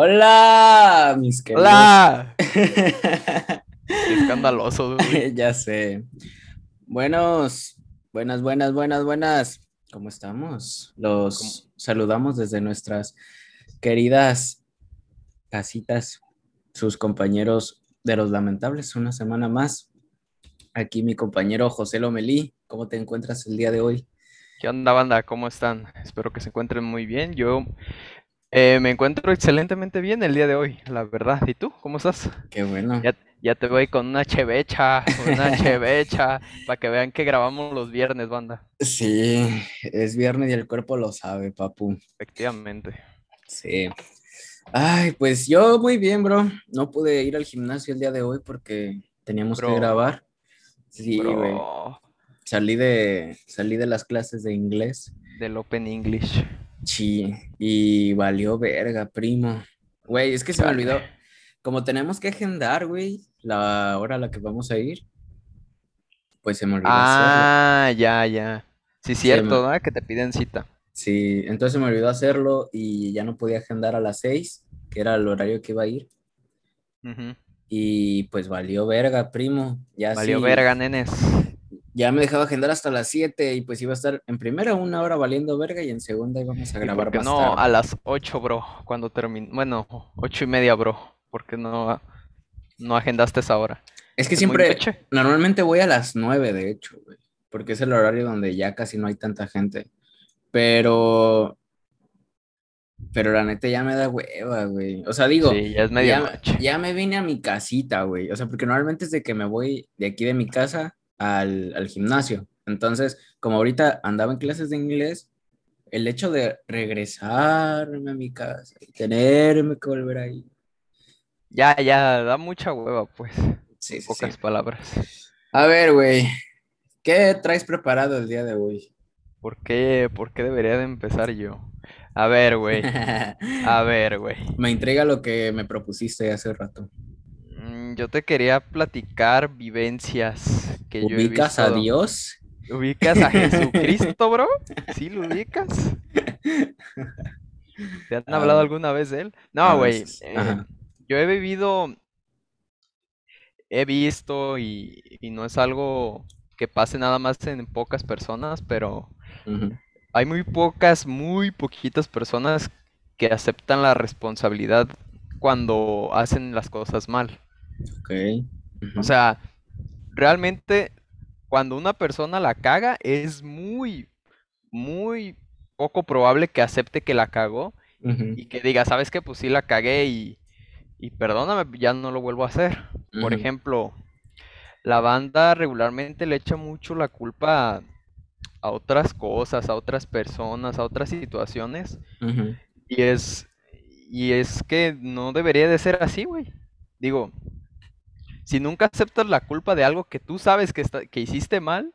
Hola, mis queridos. ¡Hola! Escandaloso, güey. ya sé. Buenos, buenas, buenas, buenas, buenas. ¿Cómo estamos? Los saludamos desde nuestras queridas casitas, sus compañeros de los lamentables, una semana más. Aquí mi compañero José Lomelí, ¿cómo te encuentras el día de hoy? ¿Qué onda, banda? ¿Cómo están? Espero que se encuentren muy bien. Yo eh, me encuentro excelentemente bien el día de hoy, la verdad. ¿Y tú? ¿Cómo estás? Qué bueno. Ya, ya te voy con una chevecha, una chevecha, para que vean que grabamos los viernes, banda. Sí, es viernes y el cuerpo lo sabe, papu. Efectivamente. Sí. Ay, pues yo muy bien, bro. No pude ir al gimnasio el día de hoy porque teníamos que grabar. Sí, güey. Salí de, salí de las clases de inglés. del Open English. Sí, y valió verga, primo. Güey, es que se me olvidó. Como tenemos que agendar, güey, la hora a la que vamos a ir, pues se me olvidó hacerlo. Ah, ya, ya. Sí, me- cierto, ¿verdad? Que te piden cita. Sí, entonces se me olvidó hacerlo y ya no podía agendar a las seis, que era el horario que iba a ir. Y pues valió verga, primo. Ya Valió sí, verga, nenes. Ya me dejaba agendar hasta las 7 y pues iba a estar en primera una hora valiendo verga y en segunda íbamos a ¿Y grabar más no tarde. a las 8, bro? Cuando termine. Bueno, ocho y media, bro. ¿Por qué no, no agendaste esa hora? Es que ¿Es muy siempre, normalmente voy a las 9 de hecho, güey, porque es el horario donde ya casi no hay tanta gente. Pero, pero la neta ya me da hueva, güey. O sea, digo, Sí, ya es ya, ya me vine a mi casita, güey. O sea, porque normalmente es de que me voy de aquí de mi casa al, al gimnasio. Entonces, como ahorita andaba en clases de inglés, el hecho de regresarme a mi casa y tenerme que volver ahí. Ya, ya, da mucha hueva, pues. Sí, pocas sí. palabras. A ver, güey, ¿qué traes preparado el día de hoy? ¿Por qué, por qué debería de empezar yo? A ver, güey. A ver, güey. Me intriga lo que me propusiste hace rato. Mm, Yo te quería platicar vivencias que yo he ¿Ubicas a visto. Dios? ¿Ubicas a Jesucristo, bro? ¿Sí lo ubicas? ¿Te han A hablado alguna vez de él? No, güey. veces. eh, yo he vivido, he visto y, y no es algo que pase nada más en pocas personas, pero hay muy pocas, muy poquitas personas que aceptan la responsabilidad cuando hacen las cosas mal. Ok. Ujú. O sea, realmente cuando una persona la caga es muy, muy poco probable que acepte que la cagó y que diga, ¿sabes qué? Pues sí la cagué y, y perdóname, ya no lo vuelvo a hacer. Por ejemplo, la banda regularmente le echa mucho la culpa a, a otras cosas, a otras personas, a otras situaciones y es, y es que no debería de ser así, güey. Digo, si nunca aceptas la culpa de algo que tú sabes que, está- que hiciste mal,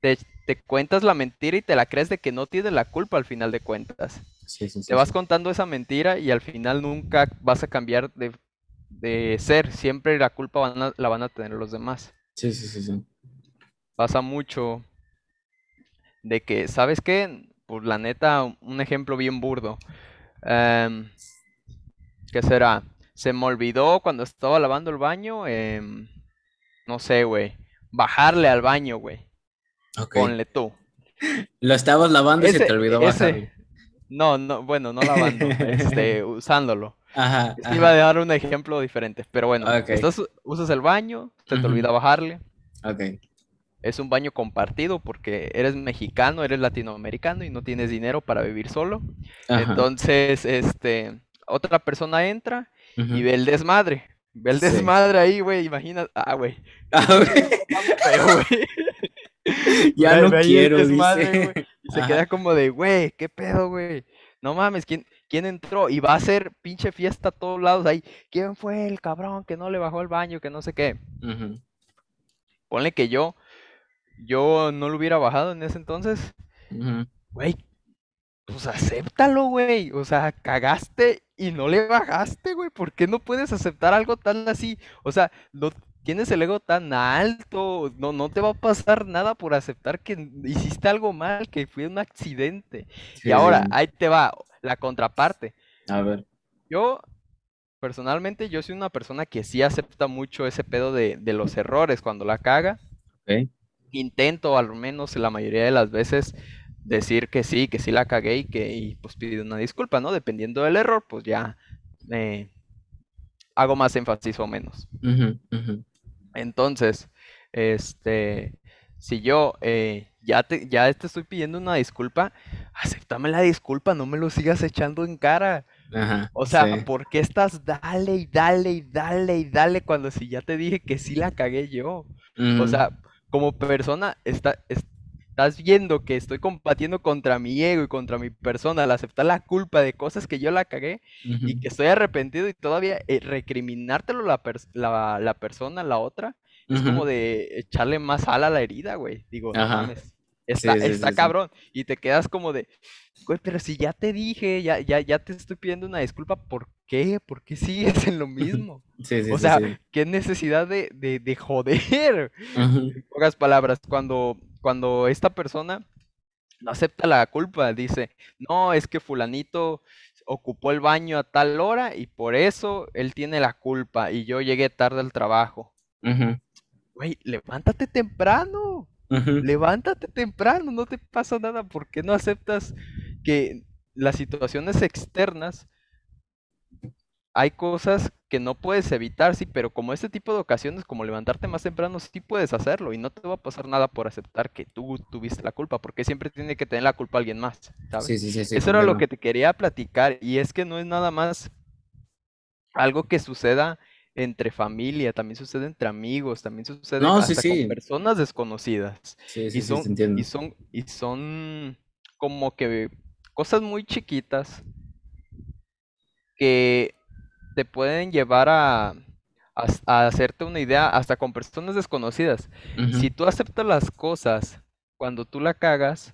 te, te cuentas la mentira y te la crees de que no tienes la culpa al final de cuentas. Sí, sí, sí, Te vas contando esa mentira y al final nunca vas a cambiar de, de ser. Siempre la culpa van a- la van a tener los demás. Sí, sí, sí, sí. Pasa mucho de que, ¿sabes qué? Pues la neta, un ejemplo bien burdo. Em, ¿qué será? Se me olvidó cuando estaba lavando el baño, em, no sé, güey, bajarle al baño, güey. Ponle tú. Lo estabas lavando y se te olvidó bajarlo. No, no, bueno, no lavando, este, usándolo. Ajá, que iba a ajá. dar un ejemplo diferente, pero bueno, Ok. estás, usas el baño, se te olvida bajarle. Ok. Es un baño compartido porque eres mexicano, eres latinoamericano y no tienes dinero para vivir solo. Ajá. Entonces, este, otra persona entra y ve el desmadre. Ve el Sí. desmadre ahí, güey, imagina, ah, güey. Ah. Ya no quiero, desmadre, dice. Y se Ajá. queda como de, güey, ¿qué pedo, güey? No mames, ¿quién, quién entró? Y va a hacer pinche fiesta a todos lados ahí. ¿Quién fue el cabrón que no le bajó el baño, que no sé qué? Ujú. Ponle que yo, yo no lo hubiera bajado en ese entonces. Güey, pues acéptalo, güey. O sea, cagaste y no le bajaste, güey. ¿Por qué no puedes aceptar algo tan así? O sea, no tienes el ego tan alto. No, no te va a pasar nada por aceptar que hiciste algo mal, que fue un accidente. Sí, Y ahora, ahí te va la contraparte. A ver. Yo, personalmente, yo soy una persona que sí acepta mucho ese pedo de, de los errores cuando la caga. Ok. Intento, al menos la mayoría de las veces, decir que sí, que sí la cagué y que y, pues pido una disculpa, ¿no? Dependiendo del error, pues ya me hago más énfasis o menos. Entonces, este, si yo eh, ya te, ya te estoy pidiendo una disculpa, acéptame la disculpa, no me lo sigas echando en cara. Ajá, O sea, sí. ¿por qué estás dale y dale y dale y dale cuando si ya te dije que sí la cagué yo? O sea, como persona, está, estás viendo que estoy combatiendo contra mi ego y contra mi persona al aceptar la culpa de cosas que yo la cagué y que estoy arrepentido y todavía eh, recriminártelo la, pers- la, la persona, la otra, es como de echarle más sal a la herida, güey. Digo, no mames, está, Sí, sí, está sí. cabrón. Y te quedas como de, güey, pero si ya te dije, ya, ya, ya te estoy pidiendo una disculpa, ¿por qué? ¿Por qué sigues en lo mismo? Sí, sí, O sí, sea, qué necesidad de, de, de joder. En pocas palabras, cuando, cuando esta persona no acepta la culpa, dice, no, es que fulanito ocupó el baño a tal hora y por eso él tiene la culpa y yo llegué tarde al trabajo. Güey, levántate temprano, levántate temprano, no te pasa nada, ¿por qué no aceptas que las situaciones externas hay cosas que no puedes evitar, sí, pero como este tipo de ocasiones, como levantarte más temprano, sí puedes hacerlo y no te va a pasar nada por aceptar que tú tuviste la culpa, porque siempre tiene que tener la culpa alguien más, ¿sabes? sí, sí, sí, Eso era lo que te quería platicar y es que no es nada más algo que suceda entre familia, también sucede entre amigos, también sucede No, hasta con personas desconocidas y son y son y son como que cosas muy chiquitas que te pueden llevar a, a a hacerte una idea hasta con personas desconocidas. Si tú aceptas las cosas cuando tú la cagas,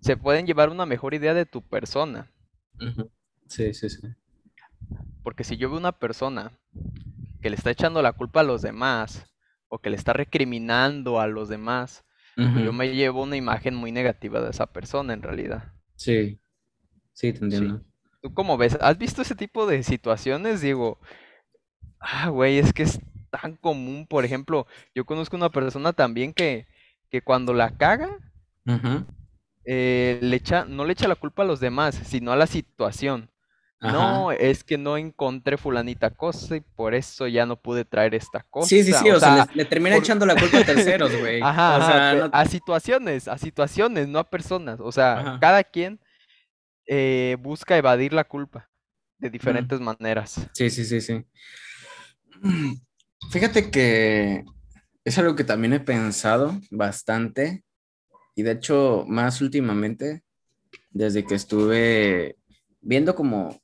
se pueden llevar una mejor idea de tu persona. Sí, sí, sí. Porque si yo veo una persona que le está echando la culpa a los demás o que le está recriminando a los demás, pues yo me llevo una imagen muy negativa de esa persona en realidad. Sí, sí, te Sí. entiendo. ¿Tú cómo ves? ¿Has visto ese tipo de situaciones? Digo, Ah, güey, es que es tan común. Por ejemplo, yo conozco una persona también que, que cuando la caga, eh, le echa, no le echa la culpa a los demás, sino a la situación. Ajá. No, es que no encontré fulanita cosa y por eso ya no pude traer esta Sí, sí, cosa. sí, O o sea, le, sea, le termina por... echando la culpa a terceros, güey. Ajá, O ajá, sea, pe- no. a situaciones, a situaciones, no a personas. O sea, Ajá. cada quien eh, busca evadir la culpa de Mm, diferentes maneras. Sí, sí, sí, sí. Fíjate que es algo que también he pensado bastante y de hecho más últimamente, desde que estuve viendo como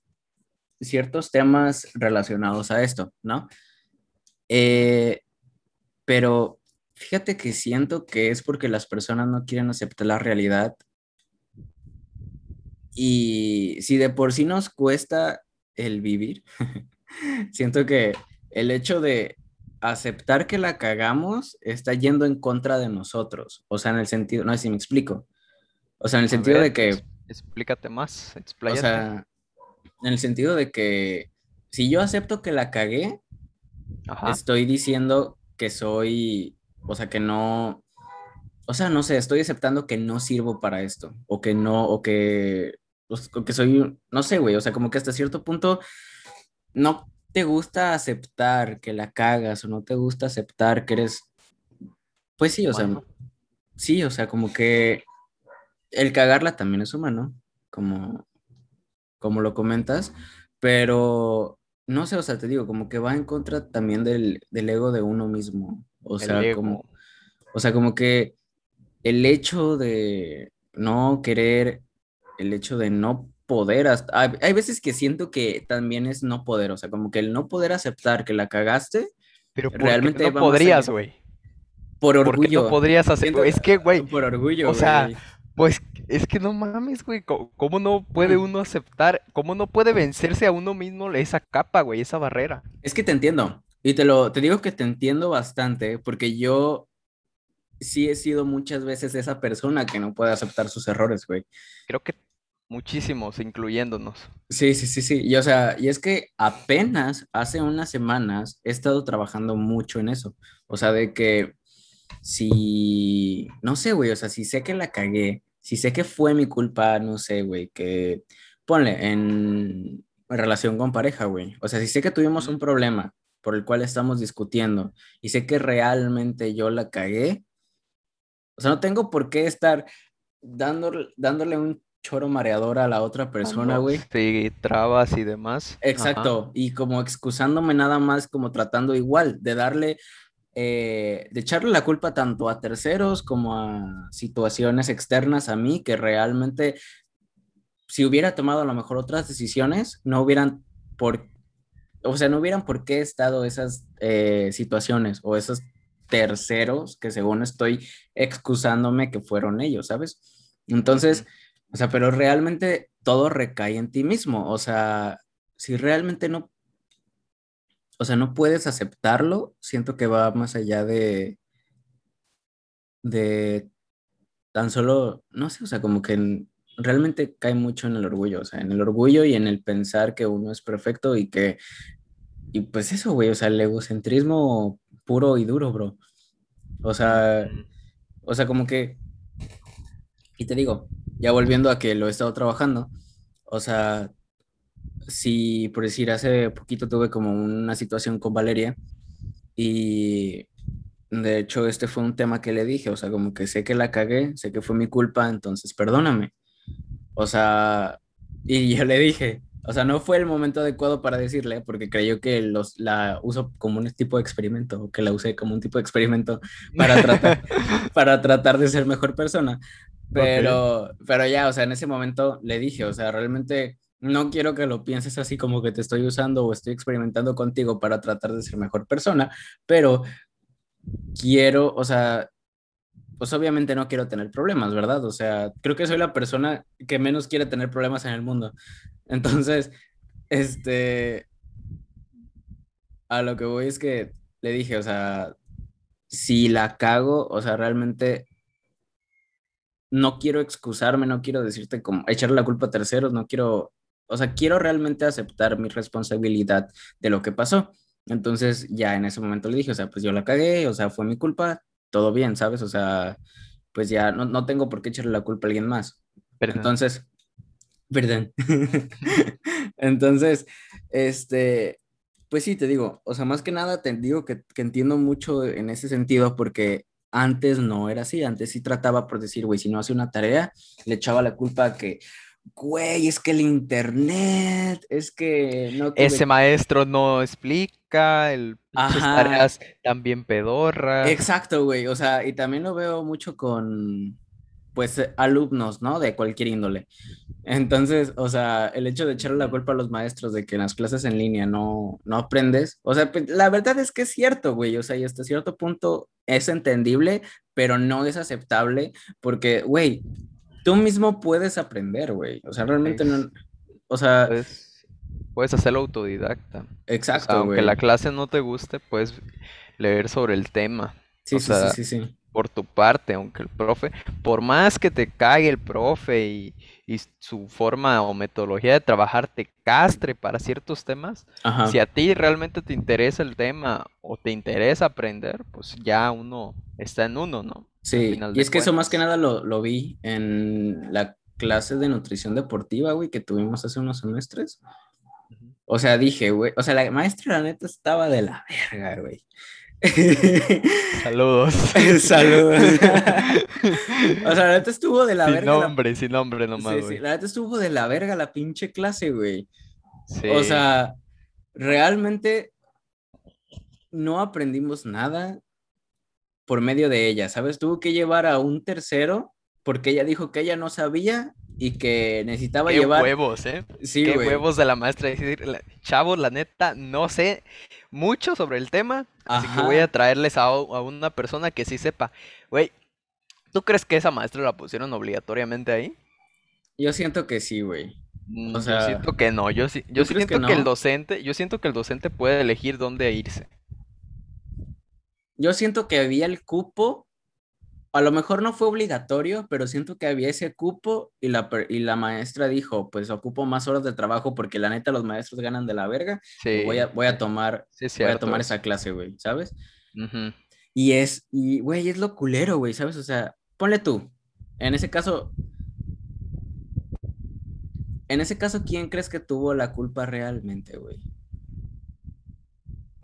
ciertos temas relacionados a esto, ¿no? Eh, pero fíjate que siento que es porque las personas no quieren aceptar la realidad y si de por sí nos cuesta el vivir, siento que el hecho de aceptar que la cagamos está yendo en contra de nosotros, o sea, en el sentido, no sé si me explico, o sea, en el sentido ver, de que, explícate más, o expláyate. sea, en el sentido de que si yo acepto que la cagué, Ajá. estoy diciendo que soy, o sea, que no, o sea, no sé, estoy aceptando que no sirvo para esto, o que no, o que, pues, o que soy, no sé, güey, o sea, como que hasta cierto punto no te gusta aceptar que la cagas o no te gusta aceptar que eres, pues sí, o sea, sí, o sea, como que el cagarla también es humano, como, como lo comentas, pero no sé, o sea, te digo, como que va en contra también del, del ego de uno mismo, o El sea, como, o sea, como que el hecho de no querer, el hecho de no poder, hasta, hay, hay veces que siento que también es no poder, o sea, como que el no poder aceptar que la cagaste, Pero ¿por qué realmente no podrías, güey? por ¿Por qué no orgullo, podrías hacer? siento, Es que, güey, por o orgullo, sea, güey. Pues es que no mames, güey. ¿Cómo no puede uno aceptar? ¿Cómo no puede vencerse a uno mismo esa capa, güey, esa barrera? Es que te entiendo, y te lo, te digo que te entiendo bastante, porque yo sí he sido muchas veces esa persona que no puede aceptar sus errores, güey. Creo que muchísimos, incluyéndonos. Sí, sí, sí, sí. Y o sea, y es que apenas hace unas semanas he estado trabajando mucho en eso. O sea, de que si, no sé, güey, o sea, si sé que la cagué, si sé que fue mi culpa, no sé, güey, que ponle en relación con pareja, güey. O sea, si sé que tuvimos un problema por el cual estamos discutiendo y sé que realmente yo la cagué, o sea, no tengo por qué estar dándole, dándole un choro mareador a la otra persona, güey. Sí, trabas y demás. Exacto, y como excusándome nada más, como tratando igual de darle, eh, de echarle la culpa tanto a terceros como a situaciones externas a mí, que realmente, si hubiera tomado a lo mejor otras decisiones, no hubieran por, o sea, no hubieran por qué estado esas eh, situaciones o esos terceros que según estoy excusándome que fueron ellos, ¿sabes? Entonces, o sea, pero realmente todo recae en ti mismo. O sea, si realmente no, o sea, no puedes aceptarlo, siento que va más allá de, de tan solo, no sé, o sea, como que realmente cae mucho en el orgullo, o sea, en el orgullo y en el pensar que uno es perfecto y que, y pues eso, güey, o sea, el egocentrismo puro y duro, bro. O sea, o sea, como que, y te digo, ya volviendo a que lo he estado trabajando, o sea, si por decir, hace poquito tuve como una situación con Valeria y de hecho este fue un tema que le dije, o sea, como que sé que la cagué, sé que fue mi culpa, entonces perdóname. O sea, y yo le dije, o sea, no fue el momento adecuado para decirle, porque creyó que los, la uso como un tipo de experimento, o que la usé como un tipo de experimento para tratar, para tratar de ser mejor persona. Pero, pero ya, o sea, en ese momento le dije, o sea, realmente no quiero que lo pienses así como que te estoy usando o estoy experimentando contigo para tratar de ser mejor persona, pero quiero, o sea, pues obviamente no quiero tener problemas, ¿verdad? O sea, creo que soy la persona que menos quiere tener problemas en el mundo. Entonces, este, a lo que voy es que le dije, o sea, si la cago, o sea, realmente no quiero excusarme, no quiero decirte como echarle la culpa a terceros, no quiero, o sea, quiero realmente aceptar mi responsabilidad de lo que pasó. Entonces ya en ese momento le dije, o sea, pues yo la cagué, o sea, fue mi culpa, todo bien, ¿sabes? O sea, pues ya no, no tengo por qué echarle la culpa a alguien más. Pero Entonces, perdón. Entonces, este, pues sí, te digo, o sea, más que nada te digo que, que entiendo mucho en ese sentido porque antes no era así, antes sí trataba por decir, güey, si no hace una tarea, le echaba la culpa a que, güey, es que el internet, es que no... Ese maestro no explica, el tareas también pedorra. Exacto, güey, o sea, y también lo veo mucho con, pues, alumnos, ¿no? De cualquier índole. Entonces, o sea, el hecho de echarle la culpa a los maestros de que en las clases en línea no, no aprendes, o sea, pues, la verdad es que es cierto, güey, o sea, y hasta cierto punto es entendible, pero no es aceptable porque, güey, tú mismo puedes aprender, güey, o sea, realmente no, o sea... Puedes, hacerlo autodidacta. Exacto, Aunque la clase no te guste, puedes leer sobre el tema. Sí, sí, sí, sí por tu parte, aunque el profe, por más que te cague el profe y, su forma o metodología de trabajar te castre para ciertos temas, si a ti realmente te interesa el tema o te interesa aprender, pues ya uno está en uno, ¿no? Sí, y es que eso más que nada lo, lo, vi en la clase de nutrición deportiva, güey, que tuvimos hace unos semestres. O sea, dije, güey, o sea, la maestra la neta estaba de la verga, güey. Saludos. Saludos. o sea, la neta estuvo de la sin verga. Nombre, Sin nombre, nomás. Sí, sí. La neta estuvo de la verga la pinche clase, güey. Sí. O sea, realmente no aprendimos nada por medio de ella, ¿sabes? Tuvo que llevar a un tercero porque ella dijo que ella no sabía y que necesitaba Qué llevar. huevos, ¿eh? Sí, Qué huevos de la maestra. Decir, chavos, la neta, no sé mucho sobre el tema, así que voy a traerles a, una persona que sí sepa. Güey, ¿tú crees que esa maestra la pusieron obligatoriamente ahí? Yo siento que sí, güey. Mm, o sea, yo siento que no. Yo, yo siento que, el docente, yo siento que el docente puede elegir dónde irse. Yo siento que había el cupo a lo mejor no fue obligatorio, pero siento que había ese cupo y la, y la maestra dijo, pues ocupo más horas de trabajo porque la neta los maestros ganan de la verga. Sí. Voy a, voy a tomar, voy a tomar esa clase, güey, ¿sabes? Y es, y güey, es lo culero, güey, ¿sabes? O sea, ponle tú, en ese caso, en ese caso, ¿quién crees que tuvo la culpa realmente, güey?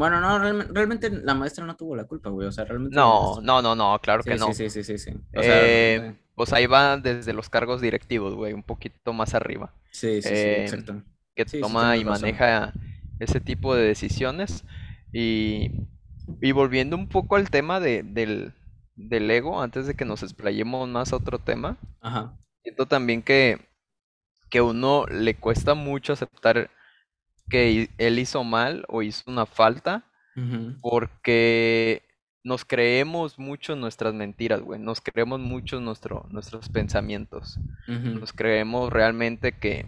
Bueno, no, realmente, la maestra no tuvo la culpa, güey. O sea, realmente. No, no, no, no, claro que sí, no. Sí, sí, sí, sí. O sea, eh, pues ahí va desde los cargos directivos, güey, un poquito más arriba. Sí, sí, sí, eh, exacto. Que toma y maneja ese tipo de decisiones. Y, y volviendo un poco al tema de, del, del ego, antes de que nos explayemos más a otro tema. Ajá. Siento también que, que uno le cuesta mucho aceptar que él hizo mal o hizo una falta porque nos creemos mucho nuestras mentiras, güey. Nos creemos mucho nuestro, nuestros pensamientos. Nos creemos realmente que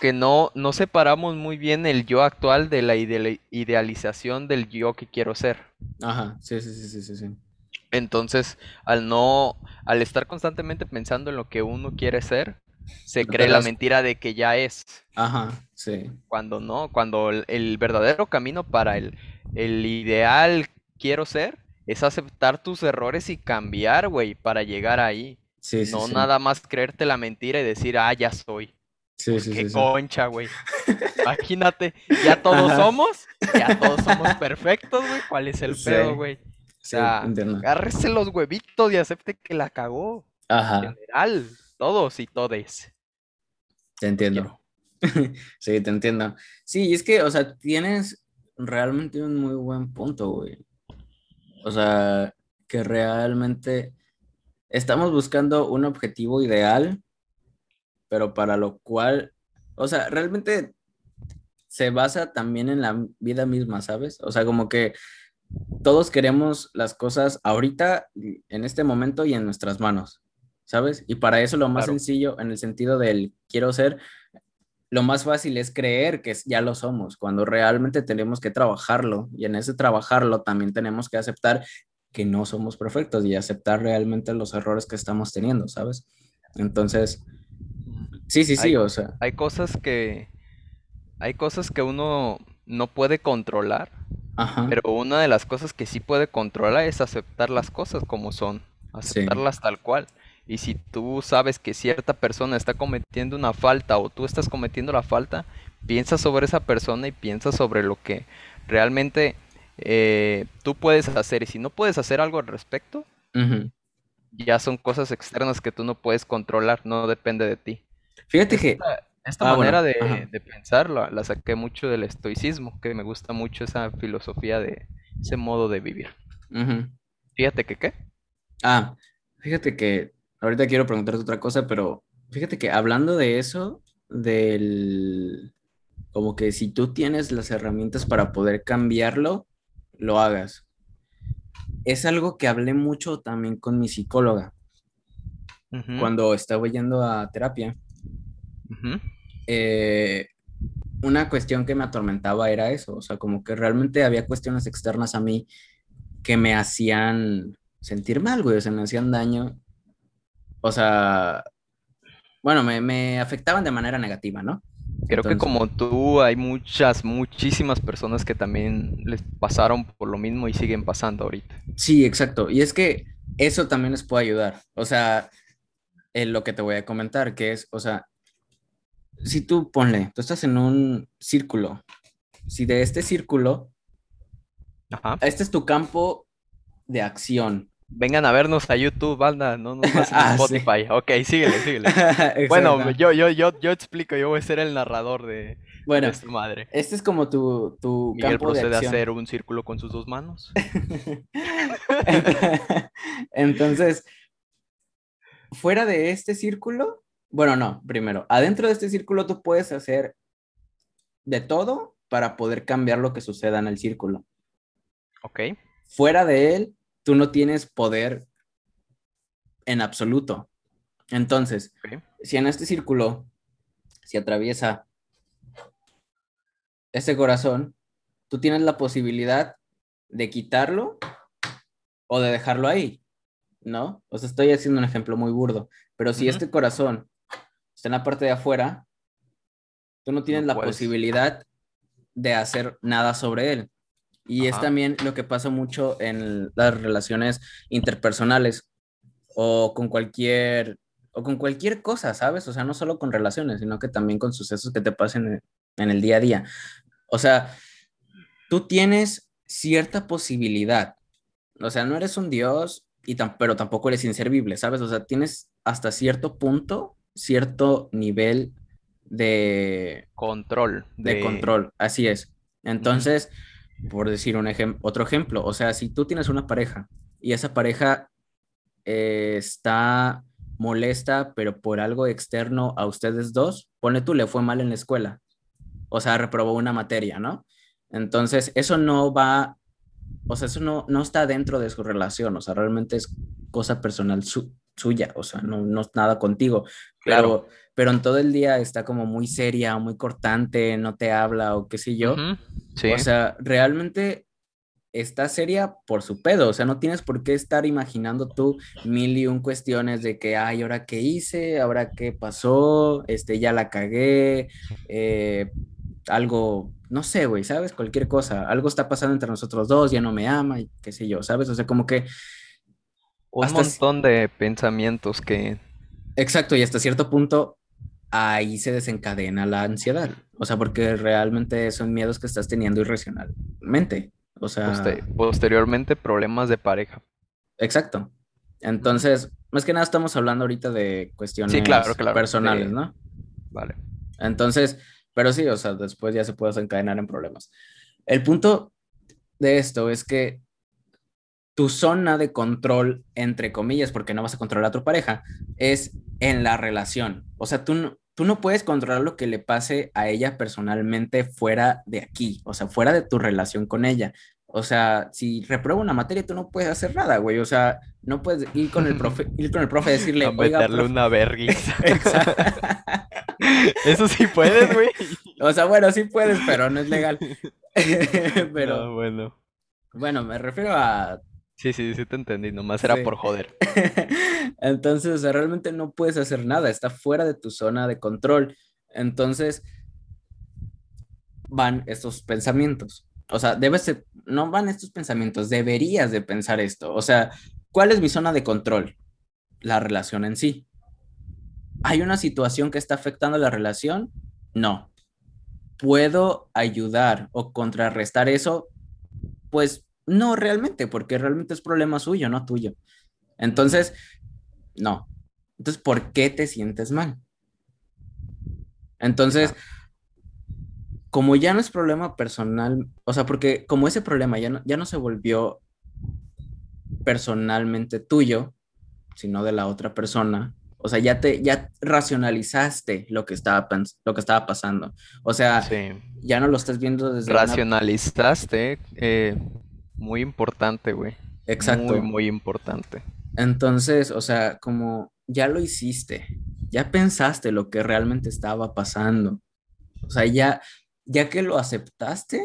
que no, no separamos muy bien el yo actual de la idealización del yo que quiero ser. Ajá, sí, sí, sí, sí, sí. Entonces, al no, al estar constantemente pensando en lo que uno quiere ser, se cree la mentira de que ya es. Ajá, sí. Cuando no, cuando el, verdadero camino para el, el ideal quiero ser es aceptar tus errores y cambiar, güey, para llegar ahí. Sí, sí, no nada más creerte la mentira y decir, ah, ya soy. Sí, sí, Qué concha, güey. Imagínate, ya todos somos, ya todos somos perfectos, güey. ¿Cuál es el pedo, güey? O sea, agárrese los huevitos y acepte que la cagó. Ajá. En general todos y todes. Te entiendo. sí, te entiendo. Sí, es que, o sea, tienes realmente un muy buen punto, güey. O sea, que realmente estamos buscando un objetivo ideal, pero para lo cual, o sea, realmente se basa también en la vida misma, ¿sabes? O sea, como que todos queremos las cosas ahorita, en este momento y en nuestras manos. ¿Sabes? Y para eso lo más sencillo, en el sentido del quiero ser, lo más fácil es creer que ya lo somos, cuando realmente tenemos que trabajarlo. Y en ese trabajarlo también tenemos que aceptar que no somos perfectos y aceptar realmente los errores que estamos teniendo, ¿sabes? Entonces, sí, sí, sí, o sea. Hay cosas que, hay cosas que uno no puede controlar, pero una de las cosas que sí puede controlar es aceptar las cosas como son, aceptarlas tal cual. Y si tú sabes que cierta persona está cometiendo una falta o tú estás cometiendo la falta, piensa sobre esa persona y piensa sobre lo que realmente eh, tú puedes hacer. Y si no puedes hacer algo al respecto, ya son cosas externas que tú no puedes controlar, no depende de ti. Fíjate que... Esta ah, manera de, pensar la, saqué mucho del estoicismo, que me gusta mucho esa filosofía de ese modo de vivir. Fíjate que qué. Ah, fíjate que ahorita quiero preguntarte otra cosa, pero fíjate que hablando de eso, del, como que si tú tienes las herramientas para poder cambiarlo, lo hagas. Es algo que hablé mucho también con mi psicóloga cuando estaba yendo a terapia. Eh, una cuestión que me atormentaba era eso, o sea, como que realmente había cuestiones externas a mí que me hacían sentir mal, güey, o sea, me hacían daño o sea, bueno, me, afectaban de manera negativa, ¿no? Creo que como tú hay muchas, muchísimas personas que también les pasaron por lo mismo y siguen pasando ahorita. Sí, exacto. Y es que eso también les puede ayudar. O sea, en lo que te voy a comentar, que es, o sea, si tú ponle, tú estás en un círculo, si de este círculo, este es tu campo de acción, Vengan a vernos a YouTube, banda, no nos en ah, Spotify. Ok, síguele, síguele. bueno, yo, yo, yo, yo explico, yo voy a ser el narrador de, bueno, de madre. Este es como tu, tu Miguel procede a hacer un círculo con sus dos manos. Entonces, fuera de este círculo, bueno, no, primero, adentro de este círculo tú puedes hacer de todo para poder cambiar lo que suceda en el círculo. Ok. Fuera de él, tú no tienes poder en absoluto. Entonces, si en este círculo se atraviesa ese corazón, tú tienes la posibilidad de quitarlo o de dejarlo ahí, ¿no? O sea, estoy haciendo un ejemplo muy burdo, pero si este corazón está en la parte de afuera, tú no tienes la posibilidad de hacer nada sobre él. Y es también lo que pasa mucho en las relaciones interpersonales o con cualquier o con cualquier cosa, ¿sabes? O sea, no solo con relaciones, sino que también con sucesos que te pasen en, el día a día. O sea, tú tienes cierta posibilidad. O sea, no eres un dios, y pero tampoco eres inservible, ¿sabes? O sea, tienes hasta cierto punto, cierto nivel de control. De, control, así es. Entonces, por decir un ejemplo, otro ejemplo, o sea, si tú tienes una pareja y esa pareja eh, está molesta, pero por algo externo a ustedes dos, pone tú, le fue mal en la escuela, o sea, reprobó una materia, ¿no? Entonces, eso no va, o sea, eso no, no está dentro de su relación, o sea, realmente es cosa personal suya, o sea, no, no es nada contigo, claro. pero, en todo el día está como muy seria, muy cortante, no te habla o qué sé yo. sí. O sea, realmente está seria por su pedo, o sea, no tienes por qué estar imaginando tú mil y un cuestiones de que, ay, ahora qué hice, ahora qué pasó, este, ya la cagué, eh, algo, no sé, güey, ¿sabes? Cualquier cosa, algo está pasando entre nosotros dos, ya no me ama y qué sé yo, ¿sabes? O sea, como que... Un montón de pensamientos que... Exacto, y hasta cierto punto ahí se desencadena la ansiedad, o sea, porque realmente son miedos que estás teniendo irracionalmente. O sea. posteriormente, problemas de pareja. Exacto. Entonces, más que nada estamos hablando ahorita de cuestiones personales, ¿no? Vale. Entonces, pero sí, o sea, después ya se puede desencadenar en problemas. El punto de esto es que tu zona de control, entre comillas, porque no vas a controlar a tu pareja, es en la relación. O sea, tú no, tú no puedes controlar lo que le pase a ella personalmente fuera de aquí, o sea, fuera de tu relación con ella. O sea, si reprueba una materia, tú no puedes hacer nada, güey. O sea, no puedes ir con el profe, ir con el profe y decirle. A meterle una vergüenza. Eso sí puedes, güey. O sea, bueno, sí puedes, pero no es legal. pero. No, bueno. Bueno, me refiero a Sí, sí, sí te entendí, nomás era por joder. Entonces, o sea, realmente no puedes hacer nada, está fuera de tu zona de control. Entonces, van estos pensamientos. O sea, debes, ser, no van estos pensamientos, deberías de pensar esto. O sea, ¿cuál es mi zona de control? La relación en sí. ¿Hay una situación que está afectando la relación? No. ¿Puedo ayudar o contrarrestar eso? Pues no realmente, porque realmente es problema suyo, no tuyo. Entonces, no. Entonces, ¿por qué te sientes mal? Entonces, como ya no es problema personal, o sea, porque como ese problema ya no, ya no se volvió personalmente tuyo, sino de la otra persona, o sea, ya te, ya racionalizaste lo que estaba, lo que estaba pasando. O sea, ya no lo estás viendo desde... Racionalizaste, eh, muy importante, güey. Exacto. Muy, muy importante. Entonces, o sea, como ya lo hiciste, ya pensaste lo que realmente estaba pasando. O sea, ya, ya que lo aceptaste,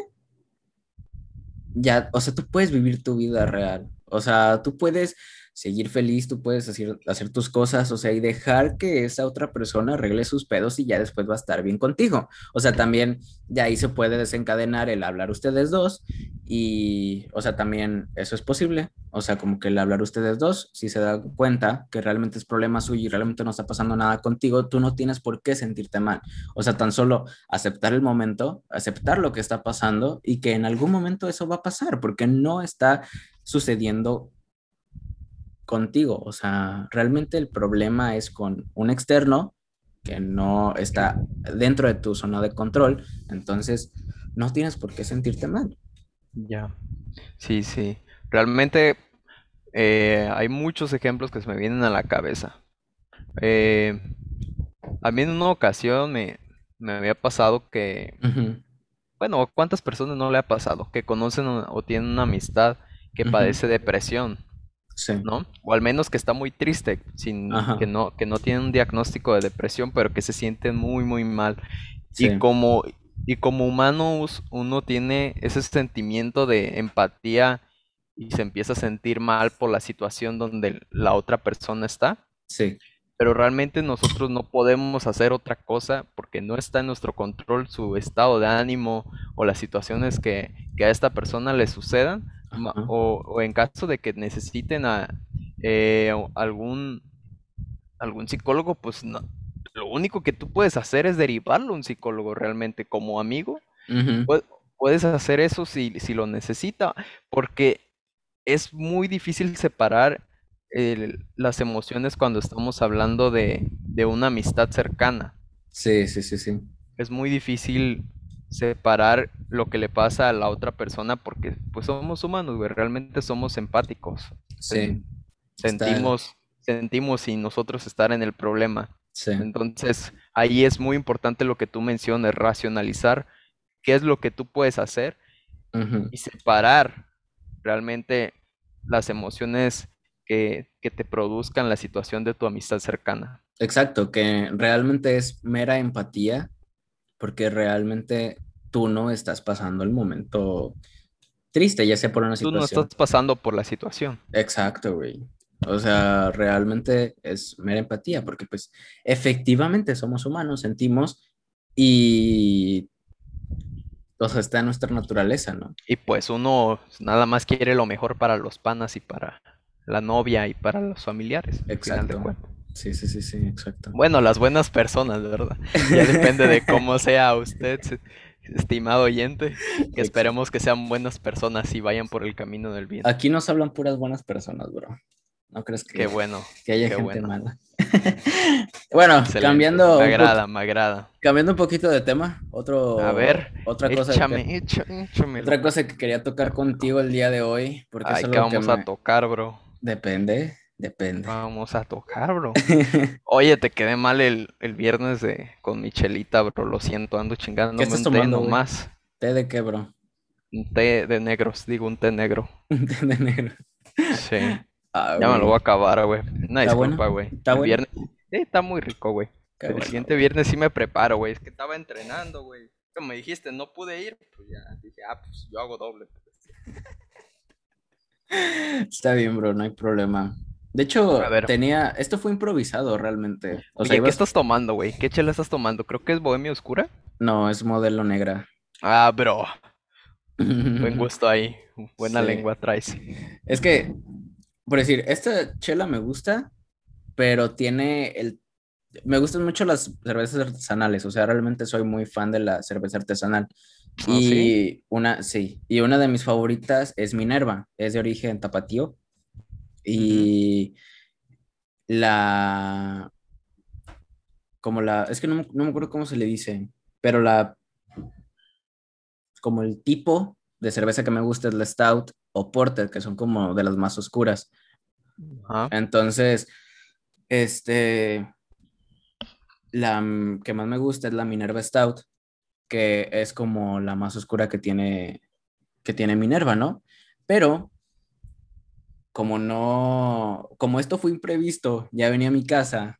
ya, o sea, tú puedes vivir tu vida real. O sea, tú puedes seguir feliz, tú puedes hacer, hacer tus cosas, o sea, y dejar que esa otra persona arregle sus pedos y ya después va a estar bien contigo. O sea, también ya ahí se puede desencadenar el hablar ustedes dos y, o sea, también eso es posible. O sea, como que el hablar ustedes dos, si se da cuenta que realmente es problema suyo y realmente no está pasando nada contigo, tú no tienes por qué sentirte mal. O sea, tan solo aceptar el momento, aceptar lo que está pasando y que en algún momento eso va a pasar, porque no está sucediendo contigo. O sea, realmente el problema es con un externo que no está dentro de tu zona de control, entonces no tienes por qué sentirte mal. Ya, sí, sí. Realmente eh, hay muchos ejemplos que se me vienen a la cabeza. Eh, a mí en una ocasión me, había pasado que, bueno, ¿cuántas personas no le ha pasado? Que conocen o, tienen una amistad que padece depresión. ¿No? O al menos que está muy triste, sin, que, no, que no tiene un diagnóstico de depresión, pero que se siente muy, muy mal. Y, como, y como humanos uno tiene ese sentimiento de empatía y se empieza a sentir mal por la situación donde la otra persona está. Sí. Pero realmente nosotros no podemos hacer otra cosa porque no está en nuestro control su estado de ánimo o las situaciones que, que a esta persona le sucedan. O, o, en caso de que necesiten a eh, algún, algún psicólogo, pues no, lo único que tú puedes hacer es derivarlo a un psicólogo realmente como amigo. Puedes hacer eso si, si lo necesita, porque es muy difícil separar las emociones cuando estamos hablando de, una amistad cercana. Sí, sí, sí, sí. Es muy difícil separar lo que le pasa a la otra persona porque pues somos humanos, güey, realmente somos empáticos. Sí. Sentimos, sentimos sin nosotros estar en el problema. Entonces, ahí es muy importante lo que tú mencionas, racionalizar qué es lo que tú puedes hacer y separar realmente las emociones que, te produzcan la situación de tu amistad cercana. Exacto, que realmente es mera empatía, porque realmente tú no estás pasando el momento triste, ya sea por una situación. Tú no estás pasando por la situación. Exacto, güey. O sea, realmente es mera empatía, porque pues efectivamente somos humanos, sentimos y o sea, está en nuestra naturaleza, ¿no? Y pues uno nada más quiere lo mejor para los panas y para la novia y para los familiares. Exacto. Sí, sí, sí, sí, exacto. Bueno, las buenas personas, ¿verdad? Ya depende de cómo sea usted, estimado oyente, que esperemos que sean buenas personas y vayan por el camino del bien. Aquí nos hablan puras buenas personas, bro. ¿No crees que, qué bueno, que haya gente mala? bueno, cambiando. Me agrada, me agrada. Cambiando un poquito de tema, otro. A ver, otra cosa. Échame, échame, otra cosa que quería tocar contigo el día de hoy. Porque Ay, que vamos a tocar, bro. Depende, depende. Vamos a tocar, bro. Oye, te quedé mal el, viernes de, con Michelita, bro. Lo siento, ando chingando. ¿Qué estás tomando, más. ¿Té de qué, bro? Un té de negros, digo, un té negro. un té de negro. Sí. Ah, ya me lo voy a acabar, güey. Una disculpa, güey. ¿Está bueno? Viernes... Sí, está muy rico, güey. El siguiente viernes sí me preparo, güey. Es que estaba entrenando, güey. Como me dijiste, no pude ir, pues ya dije, ah, pues yo hago doble. Pues. Está bien, bro, no hay problema. De hecho, tenía. Esto fue improvisado realmente. O Oye, ¿qué estás tomando, güey? ¿Qué chela estás tomando? Creo que es Bohemia Oscura. No, es modelo negra. Ah, bro. Buen gusto ahí. Buena lengua traes. Es que por decir, esta chela me gusta, pero tiene el... Me gustan mucho las cervezas artesanales, o sea, realmente soy muy fan de la cerveza artesanal. ¿Ah, y una, sí, y una de mis favoritas es Minerva, es de origen tapatío. Y la, como la, es que no, no, me acuerdo cómo se le dice, pero la, como el tipo de cerveza que me gusta es la Stout o Porter, que son como de las más oscuras. Entonces, este, la que más me gusta es la Minerva Stout, que es como la más oscura que tiene, que tiene Minerva, ¿no? Pero, como no, como esto fue imprevisto, ya venía a mi casa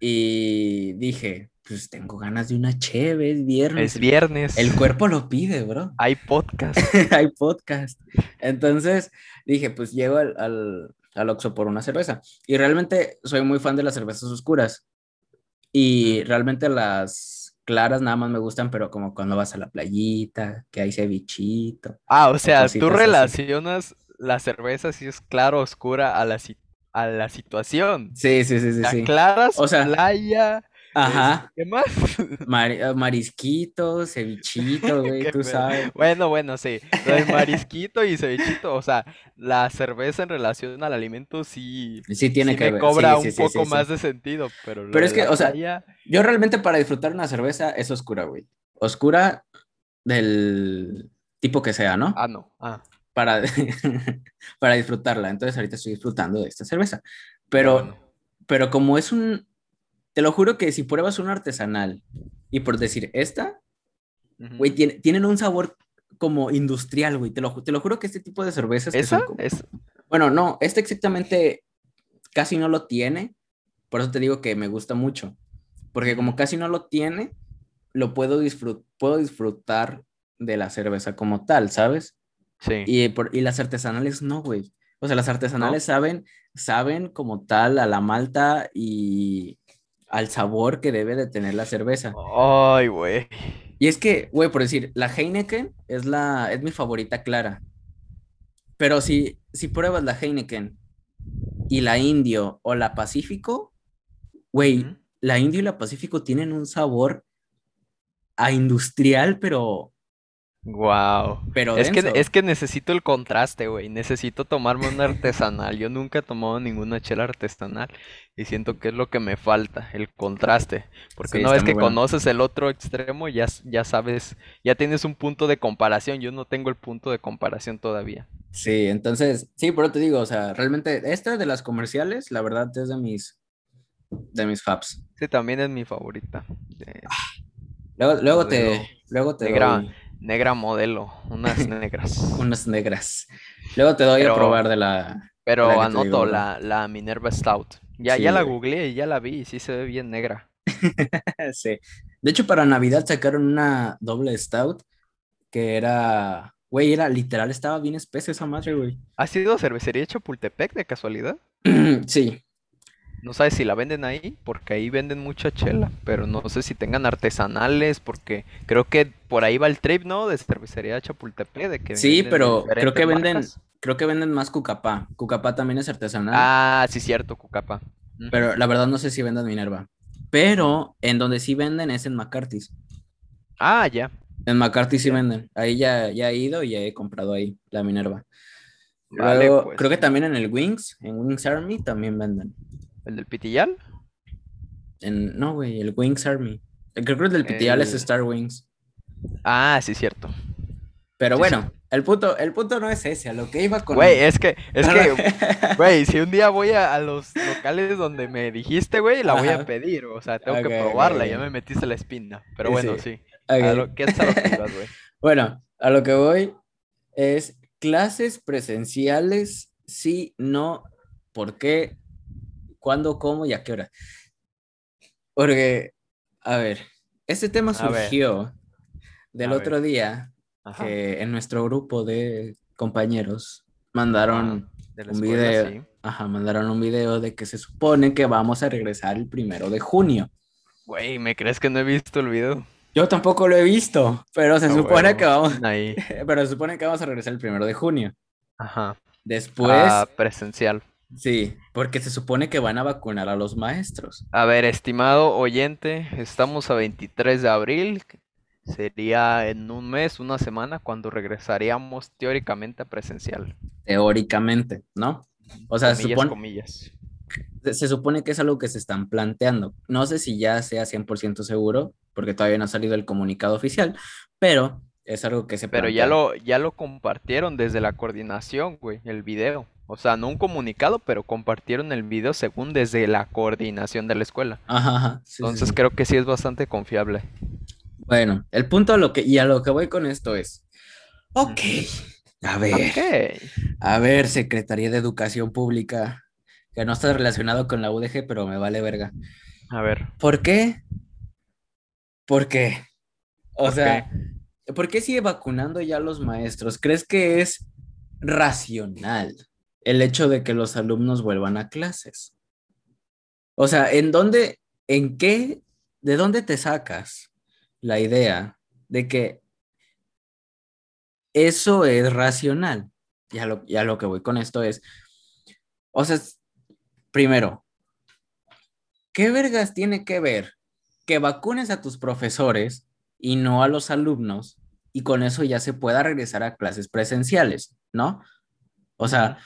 y dije, pues tengo ganas de una cheve, es viernes. Es viernes. El cuerpo lo pide, bro. Hay podcast. Hay podcast. Entonces dije, pues llego al, al, al Oxxo por una cerveza. Y realmente soy muy fan de las cervezas oscuras. Y realmente las claras nada más me gustan, pero como cuando vas a la playita, que hay cevichito. Ah, o sea, tú relacionas la cerveza si es clara oscura a la, a la situación. Sí, sí, sí, sí. claras, o sea, playa, Ajá. ¿Qué más? Marisquitos, marisquito, cevichito, güey, tú sabes. Bueno, bueno, sí. marisquito y cevichito, o sea, la cerveza en relación al alimento sí. Sí, tiene que me cobra un poco más de sentido, pero. Pero es que, o sea, yo realmente para disfrutar una cerveza es oscura, güey. Oscura del tipo que sea, ¿no? Ah, no. Ah. Para, para disfrutarla. Entonces, ahorita estoy disfrutando de esta cerveza. Pero, pero como es un te lo juro que si pruebas un artesanal y por decir esta, güey, tienen un sabor como industrial, güey. Te lo, te lo juro que este tipo de cervezas. ¿Esa? es... Bueno, no, este exactamente casi no lo tiene. Por eso te digo que me gusta mucho. Porque como casi no lo tiene, lo puedo, puedo disfrutar de la cerveza como tal, ¿sabes? Sí. Y, por, y las artesanales no, güey. O sea, las artesanales saben, saben como tal a la malta y al sabor que debe de tener la cerveza. Ay, güey. Y es que, güey, por decir, la Heineken es la, es mi favorita clara. Pero si, si pruebas la Heineken y la Indio o la Pacífico, güey, Ujú. la Indio y la Pacífico tienen un sabor a industrial, pero, Wow. pero Es que, es que necesito el contraste, güey. Necesito tomarme una artesanal. Yo nunca he tomado ninguna chela artesanal y siento que es lo que me falta, el contraste. Porque Sí, una vez que bueno. conoces el otro extremo, ya, ya sabes, ya tienes un punto de comparación. Yo no tengo el punto de comparación todavía. Sí, entonces, sí, pero te digo, o sea, realmente esta de las comerciales, la verdad es de mis, de mis faps. Sí, también es mi favorita. de- Luego, luego te, luego te doy negra modelo, unas negras. unas negras. Luego te doy a probar de la, Pero la anoto digo, la, la Minerva Stout. Ya, Sí, ya la googleé y ya la vi y sí se ve bien negra. Sí. De hecho, para Navidad sacaron una doble stout que era, güey, era literal, estaba bien espesa esa madre, güey. ¿Ha sido cervecería Chapultepec de casualidad? Sí, No sabes si la venden ahí, porque ahí venden mucha chela, pero no sé si tengan artesanales, porque creo que por ahí va el trip, ¿no? De cervecería Chapultepec, de que sí, venden pero creo que venden, marcas. creo que venden más Cucapá. Cucapá también es artesanal, Ah, sí, cierto, Cucapa. Ujú. pero la verdad no sé si vendan Minerva. Pero en donde sí venden es en McCarthy's. Ah, ya. En McCarthy sí venden. Ahí ya, ya he ido y ya he comprado ahí la Minerva. Vale, Luego, pues. creo que también en el Wings, en Wings Army también venden. ¿El del Pitillal? En, no, güey, el Wings Army. El- Creo que el del Pitillal es Star Wings. Ah, sí, cierto. Pero Sí, bueno, el punto, el punto no es ese, a lo que iba con. Güey, es que, es que, güey, si un día voy a, a los locales donde me dijiste, güey, la voy a pedir, o sea, tengo que probarla, ya me metiste la espina, pero bueno, sí. A lo, ¿qué es a lo que ibas, güey? Bueno, a lo que voy es clases presenciales, sí, no, por qué, cuándo, cómo y a qué hora. Porque, a ver, este tema surgió del A otro día Ajá. que en nuestro grupo de compañeros mandaron la un video, sí. ajá, mandaron un video de que se supone que vamos a regresar el primero de junio. Güey, ¿me crees que no he visto el video? Yo tampoco lo he visto, pero se Ah, supone que vamos, Ahí. pero se supone que vamos a regresar el primero de junio. Ajá. Después, Ah, presencial. Sí, porque se supone que van a vacunar a los maestros. A ver, estimado oyente, estamos a 23 de abril. Sería en un mes, una semana, cuando regresaríamos teóricamente a presencial. Teóricamente, ¿no? O sea, se Comillas, supone, comillas. se- se supone que es algo que se están planteando. No sé si ya sea 100% seguro, porque todavía no ha salido el comunicado oficial, pero es algo que se Pero ya lo, ya lo compartieron desde la coordinación, güey, el video. O sea, no un comunicado, pero compartieron el video según desde la coordinación de la escuela. Ajá, ajá, sí, sí, Entonces sí. creo que sí es bastante confiable. Bueno, el punto a lo que, y a lo que voy con esto es, ok, a ver, a ver, Secretaría de Educación Pública, que no está relacionado con la UDG, pero me vale verga. A ver. ¿Por qué? ¿Por qué? O ¿Por sea, ¿por qué sigue vacunando ya a los maestros? ¿Crees que es racional el hecho de que los alumnos vuelvan a clases? O sea, ¿en dónde, en qué, de dónde te sacas la idea de que eso es racional? Ya lo, ya lo que voy con esto es, o sea, primero, ¿qué vergas tiene que ver que vacunes a tus profesores y no a los alumnos y con eso ya se pueda regresar a clases presenciales, ¿no? O sea,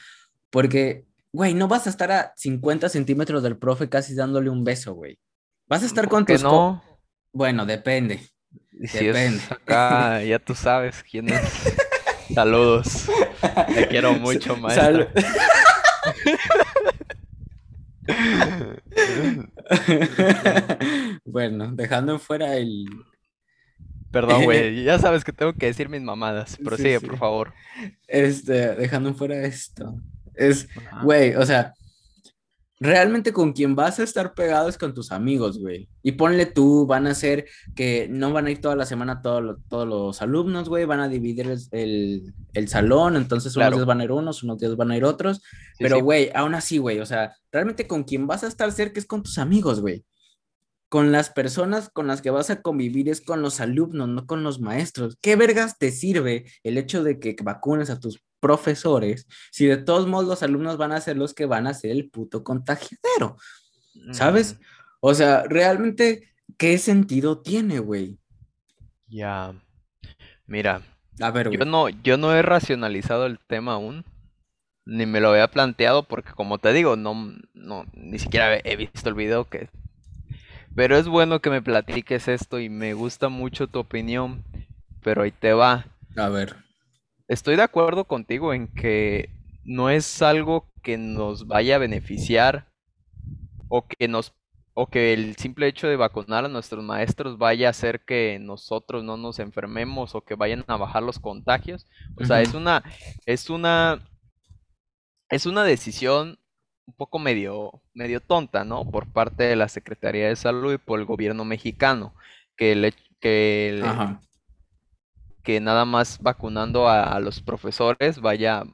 porque, güey, no vas a estar a 50 centímetros del profe casi dándole un beso, güey. Vas a estar ¿Por con tus... no? Bueno, depende. Si Depende. es acá, ya tú sabes quién es. Saludos. Te quiero mucho, maestra. Bueno, dejando fuera el... Perdón, güey. Ya sabes que tengo que decir mis mamadas. Sí, Prosigue, sí. por favor. Este, dejando fuera esto. Es, güey, o sea, realmente con quien vas a estar pegado es con tus amigos, güey. Y ponle tú, van a ser que no van a ir toda la semana todos, todos los alumnos, güey, van a dividir el, el, salón, entonces unos días van a ir unos, unos días van a ir otros. pero, güey, aún así, güey, o sea, realmente con quien vas a estar cerca es con tus amigos, güey. Con las personas con las que vas a convivir es con los alumnos, no con los maestros. ¿Qué vergas te sirve el hecho de que vacunes a tus profesores, si de todos modos los alumnos van a ser los que van a ser el puto contagiadero, ¿sabes? O sea, realmente, ¿qué sentido tiene, güey? Ya, mira, a ver, yo no, yo no he racionalizado el tema aún, ni me lo había planteado porque como te digo, no, no, ni siquiera he visto el video que... Pero es bueno que me platiques esto y me gusta mucho tu opinión, pero ahí te va. A ver estoy de acuerdo contigo en que no es algo que nos vaya a beneficiar o que nos o que el simple hecho de vacunar a nuestros maestros vaya a hacer que nosotros no nos enfermemos o que vayan a bajar los contagios. O sea, es una es una es una decisión un poco medio medio tonta, ¿no? Por parte de la Secretaría de Salud y por el gobierno mexicano que le que que nada más vacunando a, los profesores vaya,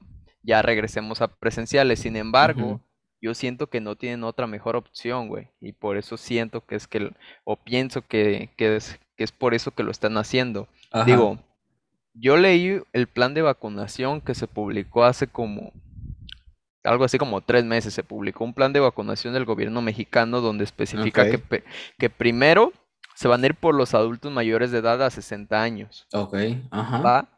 ya regresemos a presenciales. Sin embargo, yo siento que no tienen otra mejor opción, güey. Y por eso siento que es que, o pienso que, es, que es por eso que lo están haciendo. Digo, yo leí el plan de vacunación que se publicó hace como algo así como tres meses se publicó un plan de vacunación del gobierno mexicano donde especifica que, que primero se van a ir por los adultos mayores de edad a 60 años. Ok, ajá.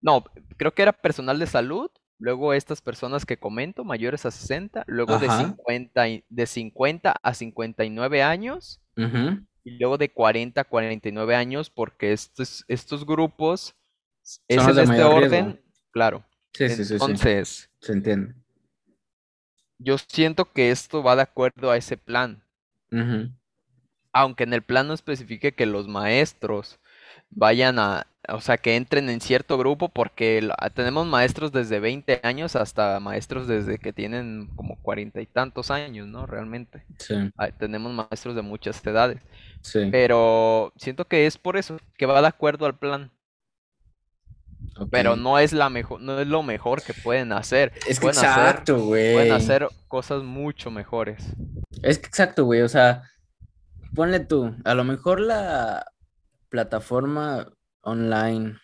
No, creo que era personal de salud, luego estas personas que comento, mayores a 60, luego de 50, de 50 a 59 años, y luego de 40 a 49 años, porque estos, estos grupos, es en este orden, claro. Sí, sí, sí. Entonces, se entiende. Yo siento que esto va de acuerdo a ese plan aunque en el plano especifique que los maestros vayan a, o sea, que entren en cierto grupo, porque tenemos maestros desde 20 años hasta maestros desde que tienen como cuarenta y tantos años, ¿no? Realmente. Sí. tenemos maestros de muchas edades. Sí. Pero siento que es por eso, que va de acuerdo al plan. Pero no es la mejor, no es lo mejor que pueden hacer. Es que exacto, güey. Pueden hacer cosas mucho mejores. Es que exacto, güey. O sea, ponle tú, a lo mejor la plataforma online,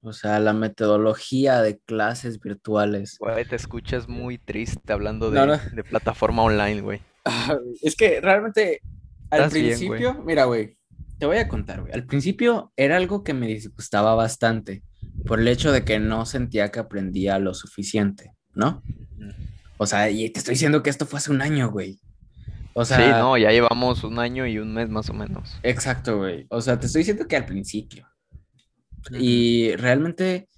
o sea, la metodología de clases virtuales. Güey, te escuchas muy triste hablando de, plataforma online, güey. Es que realmente al principio, mira, güey, te voy a contar, güey. Al principio era algo que me disgustaba bastante por el hecho de que no sentía que aprendía lo suficiente, ¿no? O sea, y te estoy diciendo que esto fue hace un año, güey sí, no, ya llevamos un año y un mes más o menos. Exacto, güey. O sea, te estoy diciendo que al principio. Y realmente,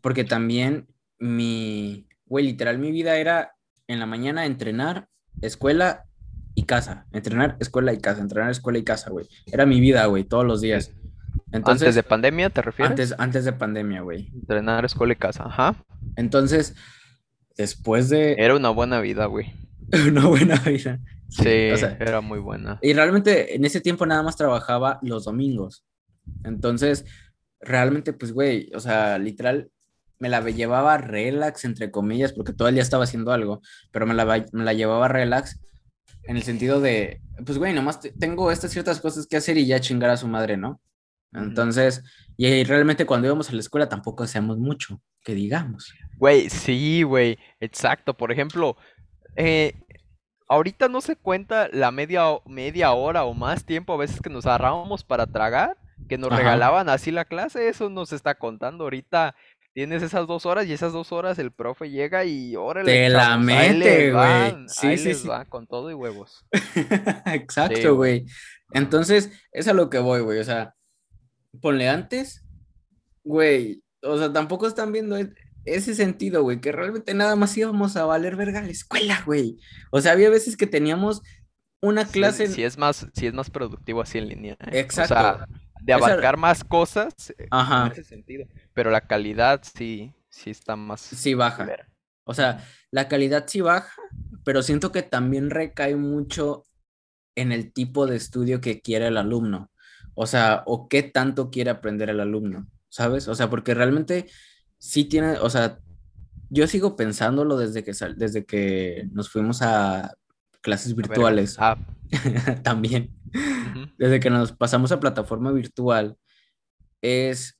porque también mi, güey, literal, mi vida era en la mañana entrenar, escuela y casa. Entrenar, escuela y casa, entrenar, escuela y casa, güey. Era mi vida, güey, todos los días. Entonces, ¿Antes de pandemia te refieres? Antes, antes de pandemia, güey. Entrenar, escuela y casa, ajá. Entonces, después de... Era una buena vida, güey. una buena vida. Sí, era muy buena. Y realmente en ese tiempo nada más trabajaba los domingos. Entonces, realmente, pues, güey, o sea, literal, me la llevaba relax, entre comillas, porque todo el día estaba haciendo algo, pero me la, me la llevaba relax en el sentido de, pues, güey, nomás tengo estas ciertas cosas que hacer y ya chingar a su madre, ¿no? Entonces, y realmente cuando íbamos a la escuela tampoco hacíamos mucho, que digamos. Güey, sí, güey, exacto. Por ejemplo, eh, ahorita no se cuenta la media, media hora o más tiempo a veces que nos agarrábamos para tragar, que nos regalaban así la clase, eso nos está contando ahorita. Tienes esas dos horas y esas dos horas el profe llega y órale. Te la mete, güey. Sí, sí, sí. va, con todo y huevos. Exacto, güey. Entonces, es a lo que voy, güey. O sea, ponle antes, güey. O sea, tampoco están viendo ese sentido, güey, que realmente nada más íbamos a valer verga a la escuela, güey. O sea, había veces que teníamos una clase. Sí, es más, sí es más productivo así en línea. ¿eh? Exacto. O sea, de abarcar más cosas eh, Ajá. en ese sentido. Pero la calidad sí, sí está más. Sí baja. O sea, la calidad sí baja, pero siento que también recae mucho en el tipo de estudio que quiere el alumno. O sea, o qué tanto quiere aprender el alumno, ¿sabes? O sea, porque realmente sí tiene, o sea, yo sigo pensándolo desde que, desde que nos fuimos a clases virtuales. Ah. También. Desde que nos pasamos a plataforma virtual, es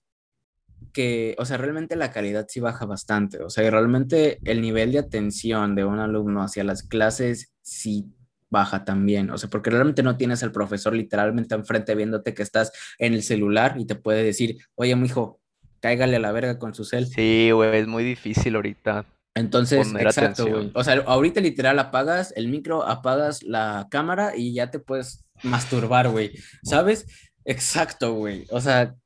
que, o sea, realmente la calidad sí baja bastante. O sea, realmente el nivel de atención de un alumno hacia las clases sí baja también. O sea, porque realmente no tienes al profesor literalmente enfrente viéndote que estás en el celular y te puede decir, oye, mi hijo, cáigale a la verga con su cel. Sí, güey, es muy difícil ahorita. Entonces, exacto, güey. O sea, ahorita literal apagas el micro, apagas la cámara y ya te puedes masturbar, güey. ¿Sabes? Exacto, güey. O sea,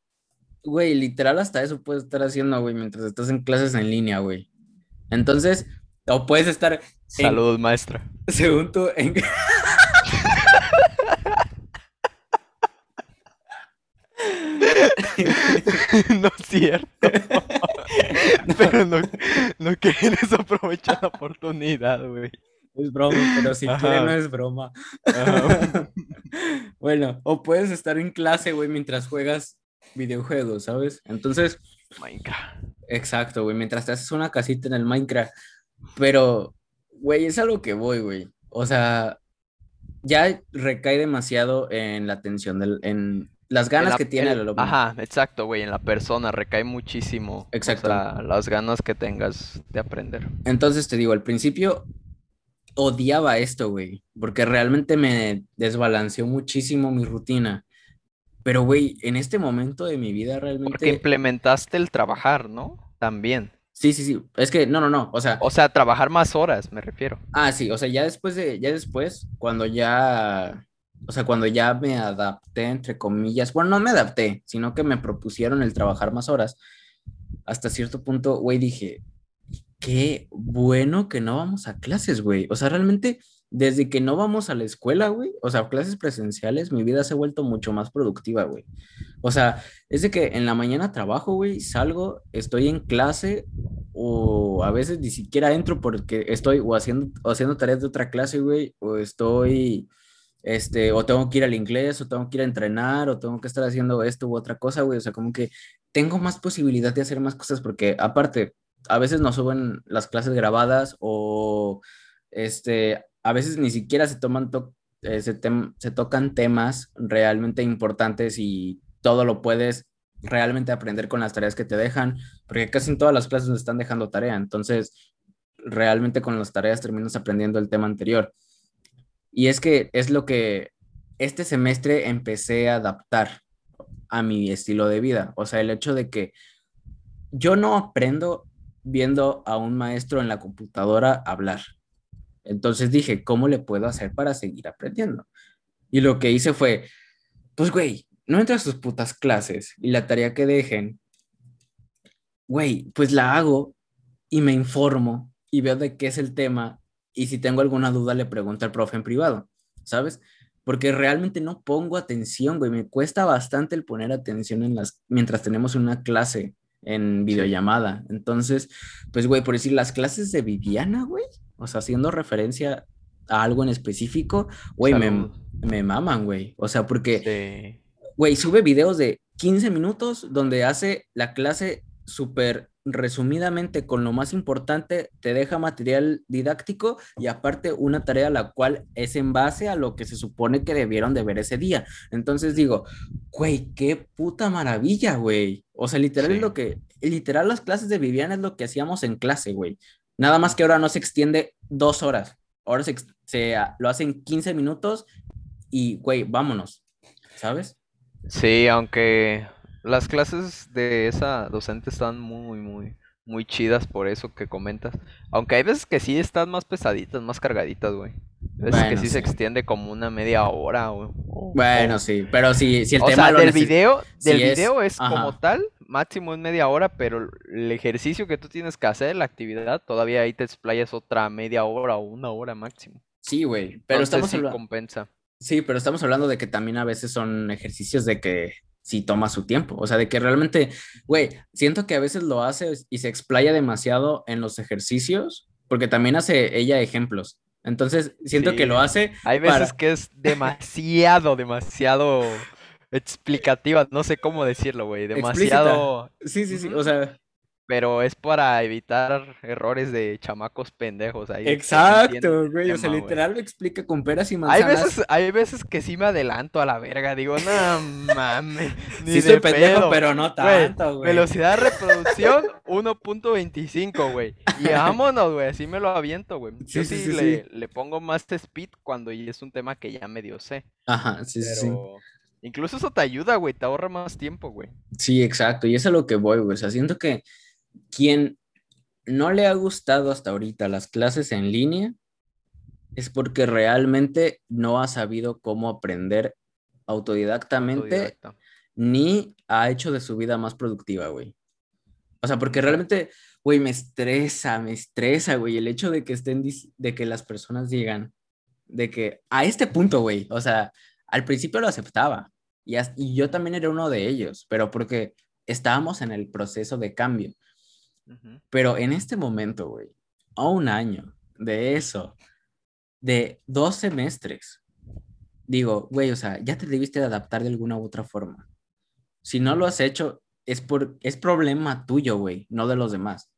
güey, literal hasta eso puedes estar haciendo, güey, mientras estás en clases en línea, güey. Entonces, o puedes estar... Salud, maestra. Según tú, en... no es cierto. pero no, no quieres aprovechar la oportunidad, güey. Es broma, pero si quieres no es broma. bueno, o puedes estar en clase, güey, mientras juegas videojuegos, ¿sabes? Entonces. Minecraft. Exacto, güey, mientras te haces una casita en el Minecraft. Pero, güey, es a lo que voy, güey. O sea, ya recae demasiado en la atención, del, en las ganas que tiene el, alumno. Ajá, exacto, güey, en la persona recae muchísimo. Exacto. las ganas que tengas de aprender. Entonces te digo, al principio odiaba esto, güey, porque realmente me desbalanceó muchísimo mi rutina. Pero, güey, en este momento de mi vida realmente... Porque implementaste el trabajar, ¿no? También. Sí, sí, sí. Es que, no, no, no. O sea... O sea, trabajar más horas, me refiero. Ah, sí. O sea, ya después de... Ya después, cuando ya o sea, cuando ya me adapté, entre comillas, bueno, no me adapté, sino que me propusieron el trabajar más horas, hasta cierto punto, güey, dije, qué bueno que no vamos a clases, güey. O sea, realmente, desde que no vamos a la escuela, güey, o sea, clases presenciales, mi vida se ha vuelto mucho más productiva, güey. O sea, es de que en la mañana trabajo, güey, salgo, estoy en clase o a veces ni siquiera entro porque estoy o haciendo, o haciendo tareas de otra clase, güey, o estoy este, o tengo que ir al inglés, o tengo que ir a entrenar, o tengo que estar haciendo esto u otra cosa, güey. O sea, como que tengo más posibilidad de hacer más cosas porque aparte, a veces no suben las clases grabadas o este, a veces ni siquiera se toman, eh, se, tocan temas realmente importantes y todo lo puedes realmente aprender con las tareas que te dejan, porque casi en todas las clases nos están dejando tarea, entonces realmente con las tareas terminas aprendiendo el tema anterior. Y es que es lo que este semestre empecé a adaptar a mi estilo de vida. O sea, el hecho de que yo no aprendo viendo a un maestro en la computadora hablar. Entonces dije, ¿cómo le puedo hacer para seguir aprendiendo? Y lo que hice fue, pues, güey, no entras a sus putas clases y la tarea que dejen, güey, pues la hago y me informo y veo de qué es el tema y si tengo alguna duda le pregunto al profe en privado, ¿sabes? Porque realmente no pongo atención, güey, me cuesta bastante el poner atención en las mientras tenemos una clase en videollamada. Entonces, pues güey, por decir las clases de Viviana, güey, o sea, haciendo referencia a algo en específico, güey, me, me, maman, güey. O sea, porque, güey, sube videos de 15 minutos donde hace la clase súper resumidamente con lo más importante, te deja material didáctico y aparte una tarea la cual es en base a lo que se supone que debieron de ver ese día. Entonces digo, güey, qué puta maravilla, güey. O sea, literal es lo que, literal las clases de Viviana es lo que hacíamos en clase, güey. Nada más que ahora no se extiende dos horas. Ahora se, se lo hacen 15 minutos y, güey, vámonos. ¿Sabes? Sí, aunque las clases de esa docente están muy, muy, muy chidas por eso que comentas. Aunque hay veces que sí están más pesaditas, más cargaditas, güey. Veces que sí, se extiende como una media hora bueno, sí, pero si, si el o tema sea, del video, del video es, como tal, máximo es media hora, pero el ejercicio que tú tienes que hacer, la actividad, todavía ahí te explayas otra media hora o una hora máximo. Sí, güey, pero estamos hablando... compensa. Sí, pero estamos hablando de que también a veces son ejercicios de que si toma su tiempo. O sea, de que realmente, güey, siento que a veces lo hace y se explaya demasiado en los ejercicios, porque también hace ella ejemplos. Entonces, siento que lo hace. Hay veces que es demasiado, demasiado explicativa. No sé cómo decirlo, güey. Demasiado. Sí, sí, sí. O sea, pero es para evitar errores de chamacos pendejos ahí. Exacto, güey. O sea, literal lo explica con peras y manzanas. Hay veces, hay veces que sí me adelanto a la verga. Digo, no mames. sí, soy pendejo, pero no tanto, güey. Velocidad de reproducción 1.25, güey. Y vámonos, güey. Así me lo aviento, güey. Yo sí, le, le, pongo más speed cuando es un tema que ya medio sé. Ajá, sí, sí. Incluso eso te ayuda, güey. Te ahorra más tiempo, güey. Sí, exacto. Y es a lo que voy, güey. O sea, siento que quien no le ha gustado hasta ahorita las clases en línea es porque realmente no ha sabido cómo aprender autodidactamente ni ha hecho de su vida más productiva, güey. O sea, porque realmente, güey, me estresa, me estresa, güey, el hecho de que estén, de que las personas digan, de que a este punto, güey, o sea, al principio lo aceptaba y, y yo también era uno de ellos, pero porque estábamos en el proceso de cambio. Pero en este momento, güey, a un año de eso, de dos semestres, digo, güey, o sea, ya te debiste de adaptar de alguna u otra forma. Si no lo has hecho, es, por, es problema tuyo, güey, no de los demás.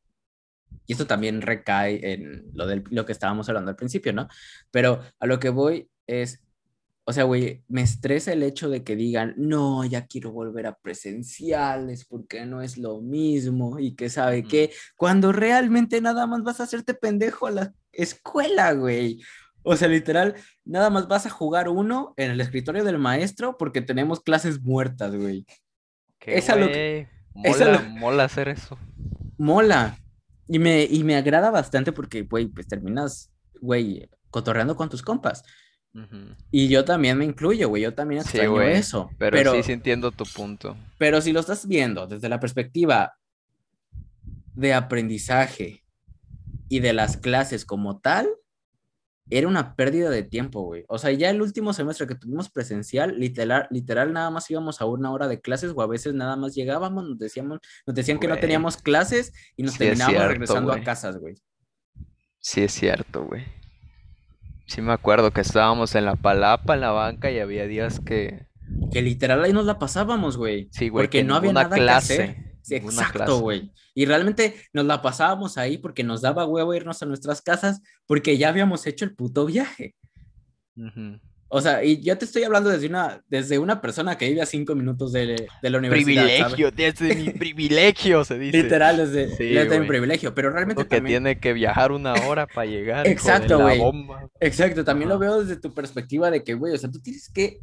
Y esto también recae en lo, del, lo que estábamos hablando al principio, ¿no? Pero a lo que voy es, o sea, güey, me estresa el hecho de que digan, no, ya quiero volver a presenciales porque no es lo mismo y que sabe qué, cuando realmente nada más vas a hacerte pendejo a la escuela, güey. O sea, literal, nada más vas a jugar uno en el escritorio del maestro porque tenemos clases muertas, güey. Qué güey. Mola, mola hacer eso. Mola. Y me, y me agrada bastante porque, güey, pues terminas, güey, cotorreando con tus compas. Y yo también me incluyo, güey. Yo también extraño eso. Pero, sí, sí entiendo tu punto. Pero si lo estás viendo desde la perspectiva de aprendizaje y de las clases como tal, era una pérdida de tiempo, güey. O sea, ya el último semestre que tuvimos presencial, literal, literal nada más íbamos a una hora de clases o a veces nada más llegábamos, nos decíamos, nos decían que no teníamos clases y nos terminábamos regresando a casas, güey. Sí es cierto, güey. Sí me acuerdo que estábamos en la palapa, en la banca, y había días que... Que literal ahí nos la pasábamos, güey. Sí, güey. Porque no había nada clase. Que hacer. Sí, exacto, güey. Y realmente nos la pasábamos ahí porque nos daba huevo irnos a nuestras casas porque ya habíamos hecho el puto viaje. O sea, y yo te estoy hablando desde una, desde una persona que vive a cinco minutos de, de la universidad. Privilegio, desde mi privilegio, se dice. Literal, desde, desde mi privilegio, pero realmente Porque tiene que viajar una hora para llegar. Exacto, güey. Exacto, también lo veo desde tu perspectiva de que, güey, o sea, tú tienes que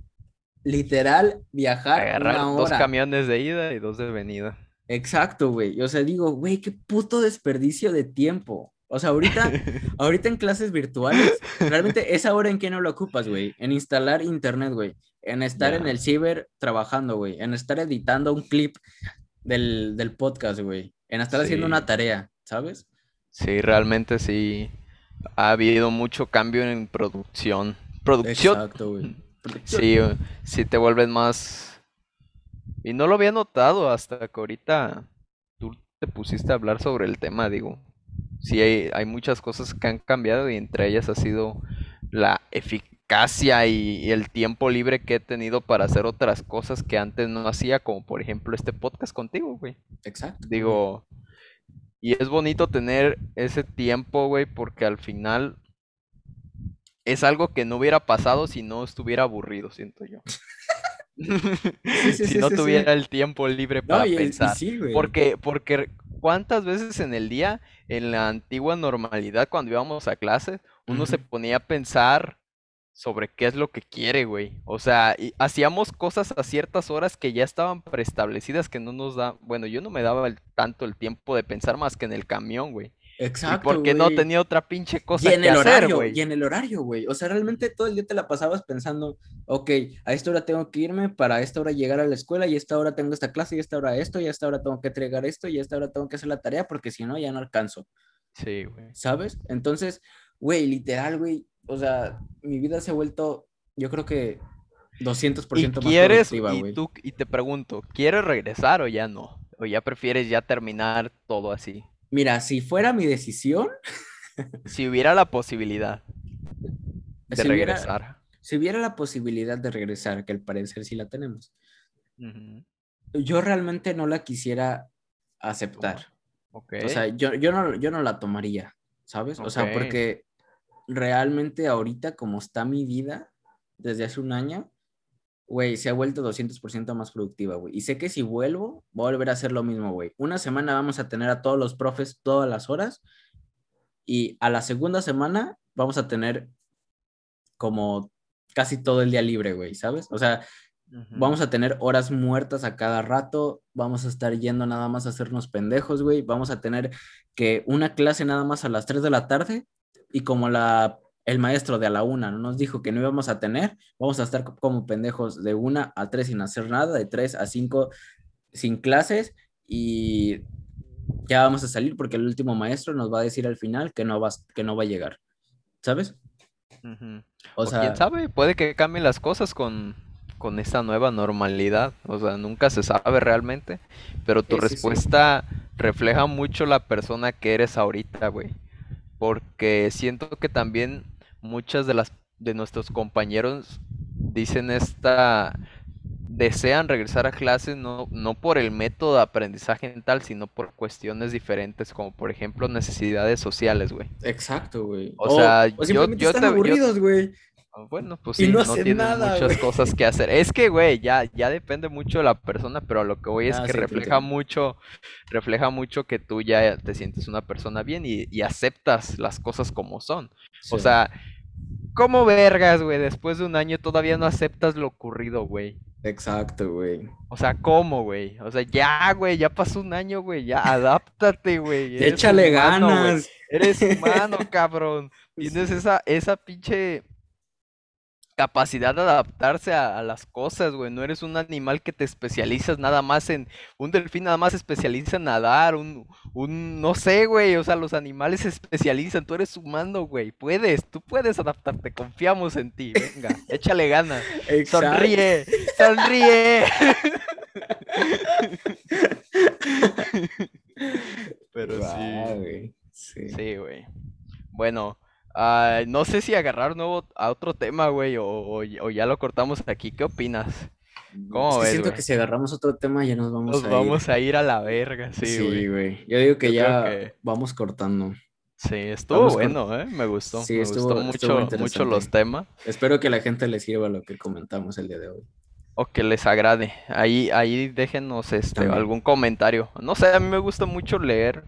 literal viajar Agarrar una hora. dos camiones de ida y dos de venida. Exacto, güey. O sea, digo, güey, qué puto desperdicio de tiempo. O sea, ahorita, ahorita en clases virtuales, realmente esa hora en que no lo ocupas, güey. En instalar internet, güey. En estar en el ciber trabajando, güey. En estar editando un clip del, podcast, güey. En estar haciendo una tarea, ¿sabes? Sí, realmente sí. Ha habido mucho cambio en producción. Producción. Exacto, güey. Sí, sí te vuelves más. Y no lo había notado hasta que ahorita tú te pusiste a hablar sobre el tema, digo sí hay, muchas cosas que han cambiado y entre ellas ha sido la eficacia y, el tiempo libre que he tenido para hacer otras cosas que antes no hacía, como por ejemplo este podcast contigo, güey. Exacto. Digo, y es bonito tener ese tiempo, güey, porque al final es algo que no hubiera pasado si no estuviera aburrido, siento yo. si no tuviera el tiempo libre para pensar. porque, porque ¿cuántas veces en el día, en la antigua normalidad, cuando íbamos a clases, uno se ponía a pensar sobre qué es lo que quiere, güey? O sea, hacíamos cosas a ciertas horas que ya estaban preestablecidas que no nos da, bueno, yo no me daba tanto el tiempo de pensar más que en el camión, güey. Exacto. porque no tenía otra pinche cosa y en el horario, Y en el horario, güey. O sea, realmente todo el día te la pasabas pensando, ok, a esta hora tengo que irme para a esta hora llegar a la escuela y a esta hora tengo esta clase y a esta hora esto y a esta hora tengo que entregar esto y a esta hora tengo que hacer la tarea porque si no ya no alcanzo. Sí, güey. ¿Sabes? Entonces, güey, literal, güey. O sea, mi vida se ha vuelto, yo creo que 200% ¿Y más quieres, y, tú, y te pregunto, ¿quieres regresar o ya no? ¿O ya prefieres ya terminar todo así? Mira, si fuera mi decisión. si hubiera la posibilidad. de Si hubiera- regresar. Si hubiera la posibilidad de regresar, que al parecer sí la tenemos, yo realmente no la quisiera aceptar. Ok. O sea, yo, yo, no, yo no la tomaría, ¿sabes? O sea, porque realmente ahorita como está mi vida desde hace un año, güey, se ha vuelto 200% más productiva, güey. Y sé que si vuelvo, voy a volver a hacer lo mismo, güey. Una semana vamos a tener a todos los profes todas las horas y a la segunda semana vamos a tener como casi todo el día libre, güey, ¿sabes? O sea. Vamos a tener horas muertas a cada rato, vamos a estar yendo nada más a hacernos pendejos, güey. Vamos a tener que una clase nada más a las 3 de la tarde y como la, el maestro de a la una no nos dijo que no íbamos a tener, vamos a estar co- como pendejos de una a 3 sin hacer nada, de 3 a 5 sin clases y ya vamos a salir porque el último maestro nos va a decir al final que no va, que no va a llegar, ¿sabes? O O sea, quién sabe, puede que cambien las cosas con, con esta nueva normalidad. O sea, nunca se sabe realmente. Pero tu Sí, sí, sí. respuesta refleja mucho la persona que eres ahorita, güey. Porque siento que también muchas de las de nuestros compañeros dicen esta desean regresar a clases no, no por el método de aprendizaje en tal, sino por cuestiones diferentes, como por ejemplo necesidades sociales, güey. exacto, güey. O sea, o yo- yo están te- aburridos, güey. Ah, Bueno, pues Y sí, no no, tienen nada, muchas cosas que hacer. Es que, güey, ya, ya depende mucho de la persona, pero a lo que voy es Ah, que sí, refleja mucho, refleja mucho que tú ya te sientes una persona bien y, y aceptas las cosas como son. O sea, ¿cómo vergas, güey? Después de un año todavía no aceptas lo ocurrido, güey. Exacto, güey. O sea, ¿cómo, güey? O sea, ya, güey, ya pasó un año, güey, ya adáptate, güey. Échale humano, ganas. Eres humano, cabrón. Tienes esa, esa pinche capacidad de adaptarse a, a las cosas, güey. No eres un animal que te especializas nada más en... Un delfín nada más se especializa en nadar, un, un... No sé, güey. O sea, los animales se especializan. Tú eres humano, güey. Puedes, tú puedes adaptarte. Confiamos en ti. Venga, échale ganas. Exacto. Sonríe, sonríe. Pero sí. güey. Sí. Sí, güey. Bueno, ah, no sé si agarrar nuevo a otro tema, güey, o, o- o ya lo cortamos aquí. ¿Qué opinas? ¿Cómo Es que ves, siento güey? que si agarramos otro tema ya nos vamos Nos a vamos a ir a la verga, ir. sí, Sí, güey. güey. Yo digo que Yo ya que- vamos cortando. Sí, estuvo Vamos bueno, ¿eh? Me gustó. Sí, Me estuvo- gustó estuvo mucho, mucho los temas. Espero que la gente le sirva lo que comentamos el día de hoy. O que les agrade. Ahí, ahí déjenos este, También. algún comentario. No sé, a mí me gusta mucho leer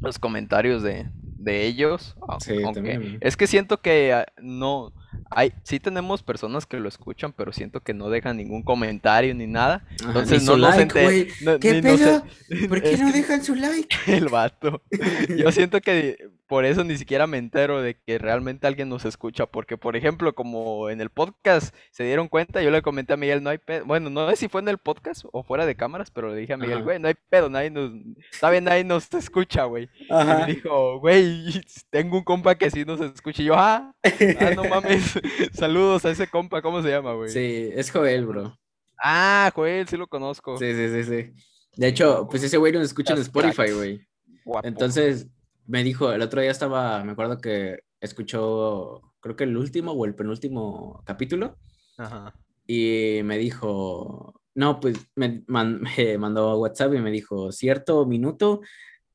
los comentarios de, de ellos. Sí, aunque es que siento que ah, no hay, sí tenemos personas que lo escuchan, pero siento que no dejan ningún comentario ni nada. Entonces no nos like, no- ¿Qué pedo? ¿Por qué no dejan su like? el vato. Yo siento que por eso ni siquiera me entero de que realmente alguien nos escucha, porque por ejemplo, como en el podcast se dieron cuenta, yo le comenté a Miguel, no hay pedo, bueno, no sé si fue en el podcast o fuera de cámaras, pero le dije a Miguel, güey, no hay pedo, nadie nos, está bien, nadie nos escucha, güey. Y Ajá. me dijo, güey, tengo un compa que sí nos escucha, y yo, ah, ah, no mames, saludos a ese compa, ¿cómo se llama, güey? Sí, es Joel, bro. Ah, Joel, sí lo conozco. Sí, sí, sí, sí. De hecho, pues ese güey nos escucha en Spotify, güey. Entonces, me dijo, el otro día estaba, me acuerdo que escuchó, creo que el último o el penúltimo capítulo, Ajá. y me dijo, no, pues me, man- me mandó WhatsApp y me dijo, cierto minuto,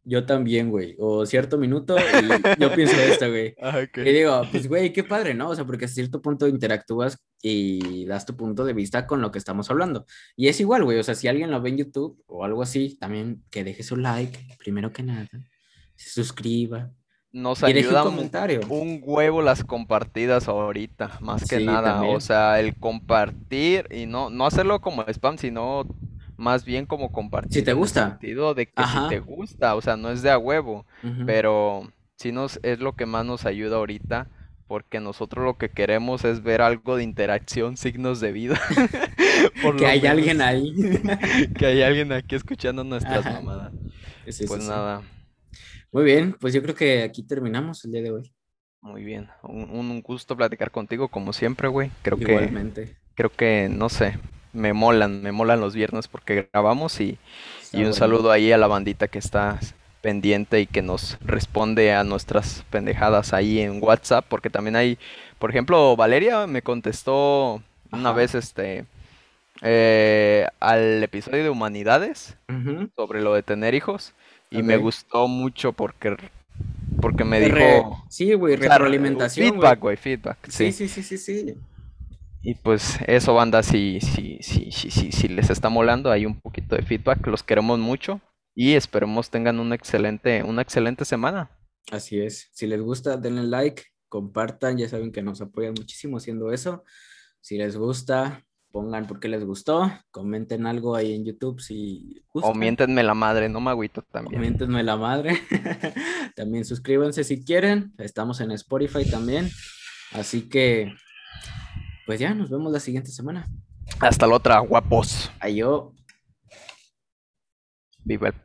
yo también, güey, o cierto minuto, y yo pienso esto, güey. Ah. Y digo, pues, güey, qué padre, ¿no? O sea, porque a cierto punto interactúas y das tu punto de vista con lo que estamos hablando. Y es igual, güey, o sea, si alguien lo ve en YouTube o algo así, también que deje su like, primero que nada, se suscriba Nos un ayuda comentario. un huevo las compartidas ahorita, más que Sí, nada. también. O sea, el compartir y no, no hacerlo como spam, sino más bien como compartir. Si te en el gusta. sentido de que Ajá. si te gusta, o sea, no es de a huevo, pero sí nos, es lo que más nos ayuda ahorita. Porque nosotros lo que queremos es ver algo de interacción, signos de vida. Por que hay menos alguien ahí. que hay alguien aquí escuchando nuestras Ajá. mamadas. Sí, Pues sí. nada, Muy bien, pues yo creo que aquí terminamos el día de hoy. muy bien. Un, un gusto platicar contigo como siempre, güey. Creo que creo que, no sé, me molan, me molan los viernes porque grabamos y, y un bueno. saludo ahí a la bandita que está pendiente y que nos responde a nuestras pendejadas ahí en WhatsApp, porque también hay, por ejemplo, Valeria me contestó una Ajá. vez este eh, al episodio de Humanidades sobre lo de tener hijos y me gustó mucho porque porque me Re- dijo, sí, güey, o sea, retroalimentación, feedback, güey, feedback, Sí, sí. sí, sí, sí, sí. Y pues eso, banda, si, si, si, si, si, si les está molando, hay un poquito de feedback, los queremos mucho y esperemos tengan una excelente, una excelente semana. Así es. Si les gusta, denle like, compartan, ya saben que nos apoyan muchísimo haciendo eso. Si les gusta, pongan por qué les gustó, comenten algo ahí en YouTube si O gustan. miéntenme la madre, no me agüito también. Coméntenme la madre. también suscríbanse si quieren. Estamos en Spotify también. Así que, pues ya, nos vemos la siguiente semana. Hasta la otra, guapos. Ayo. Viva el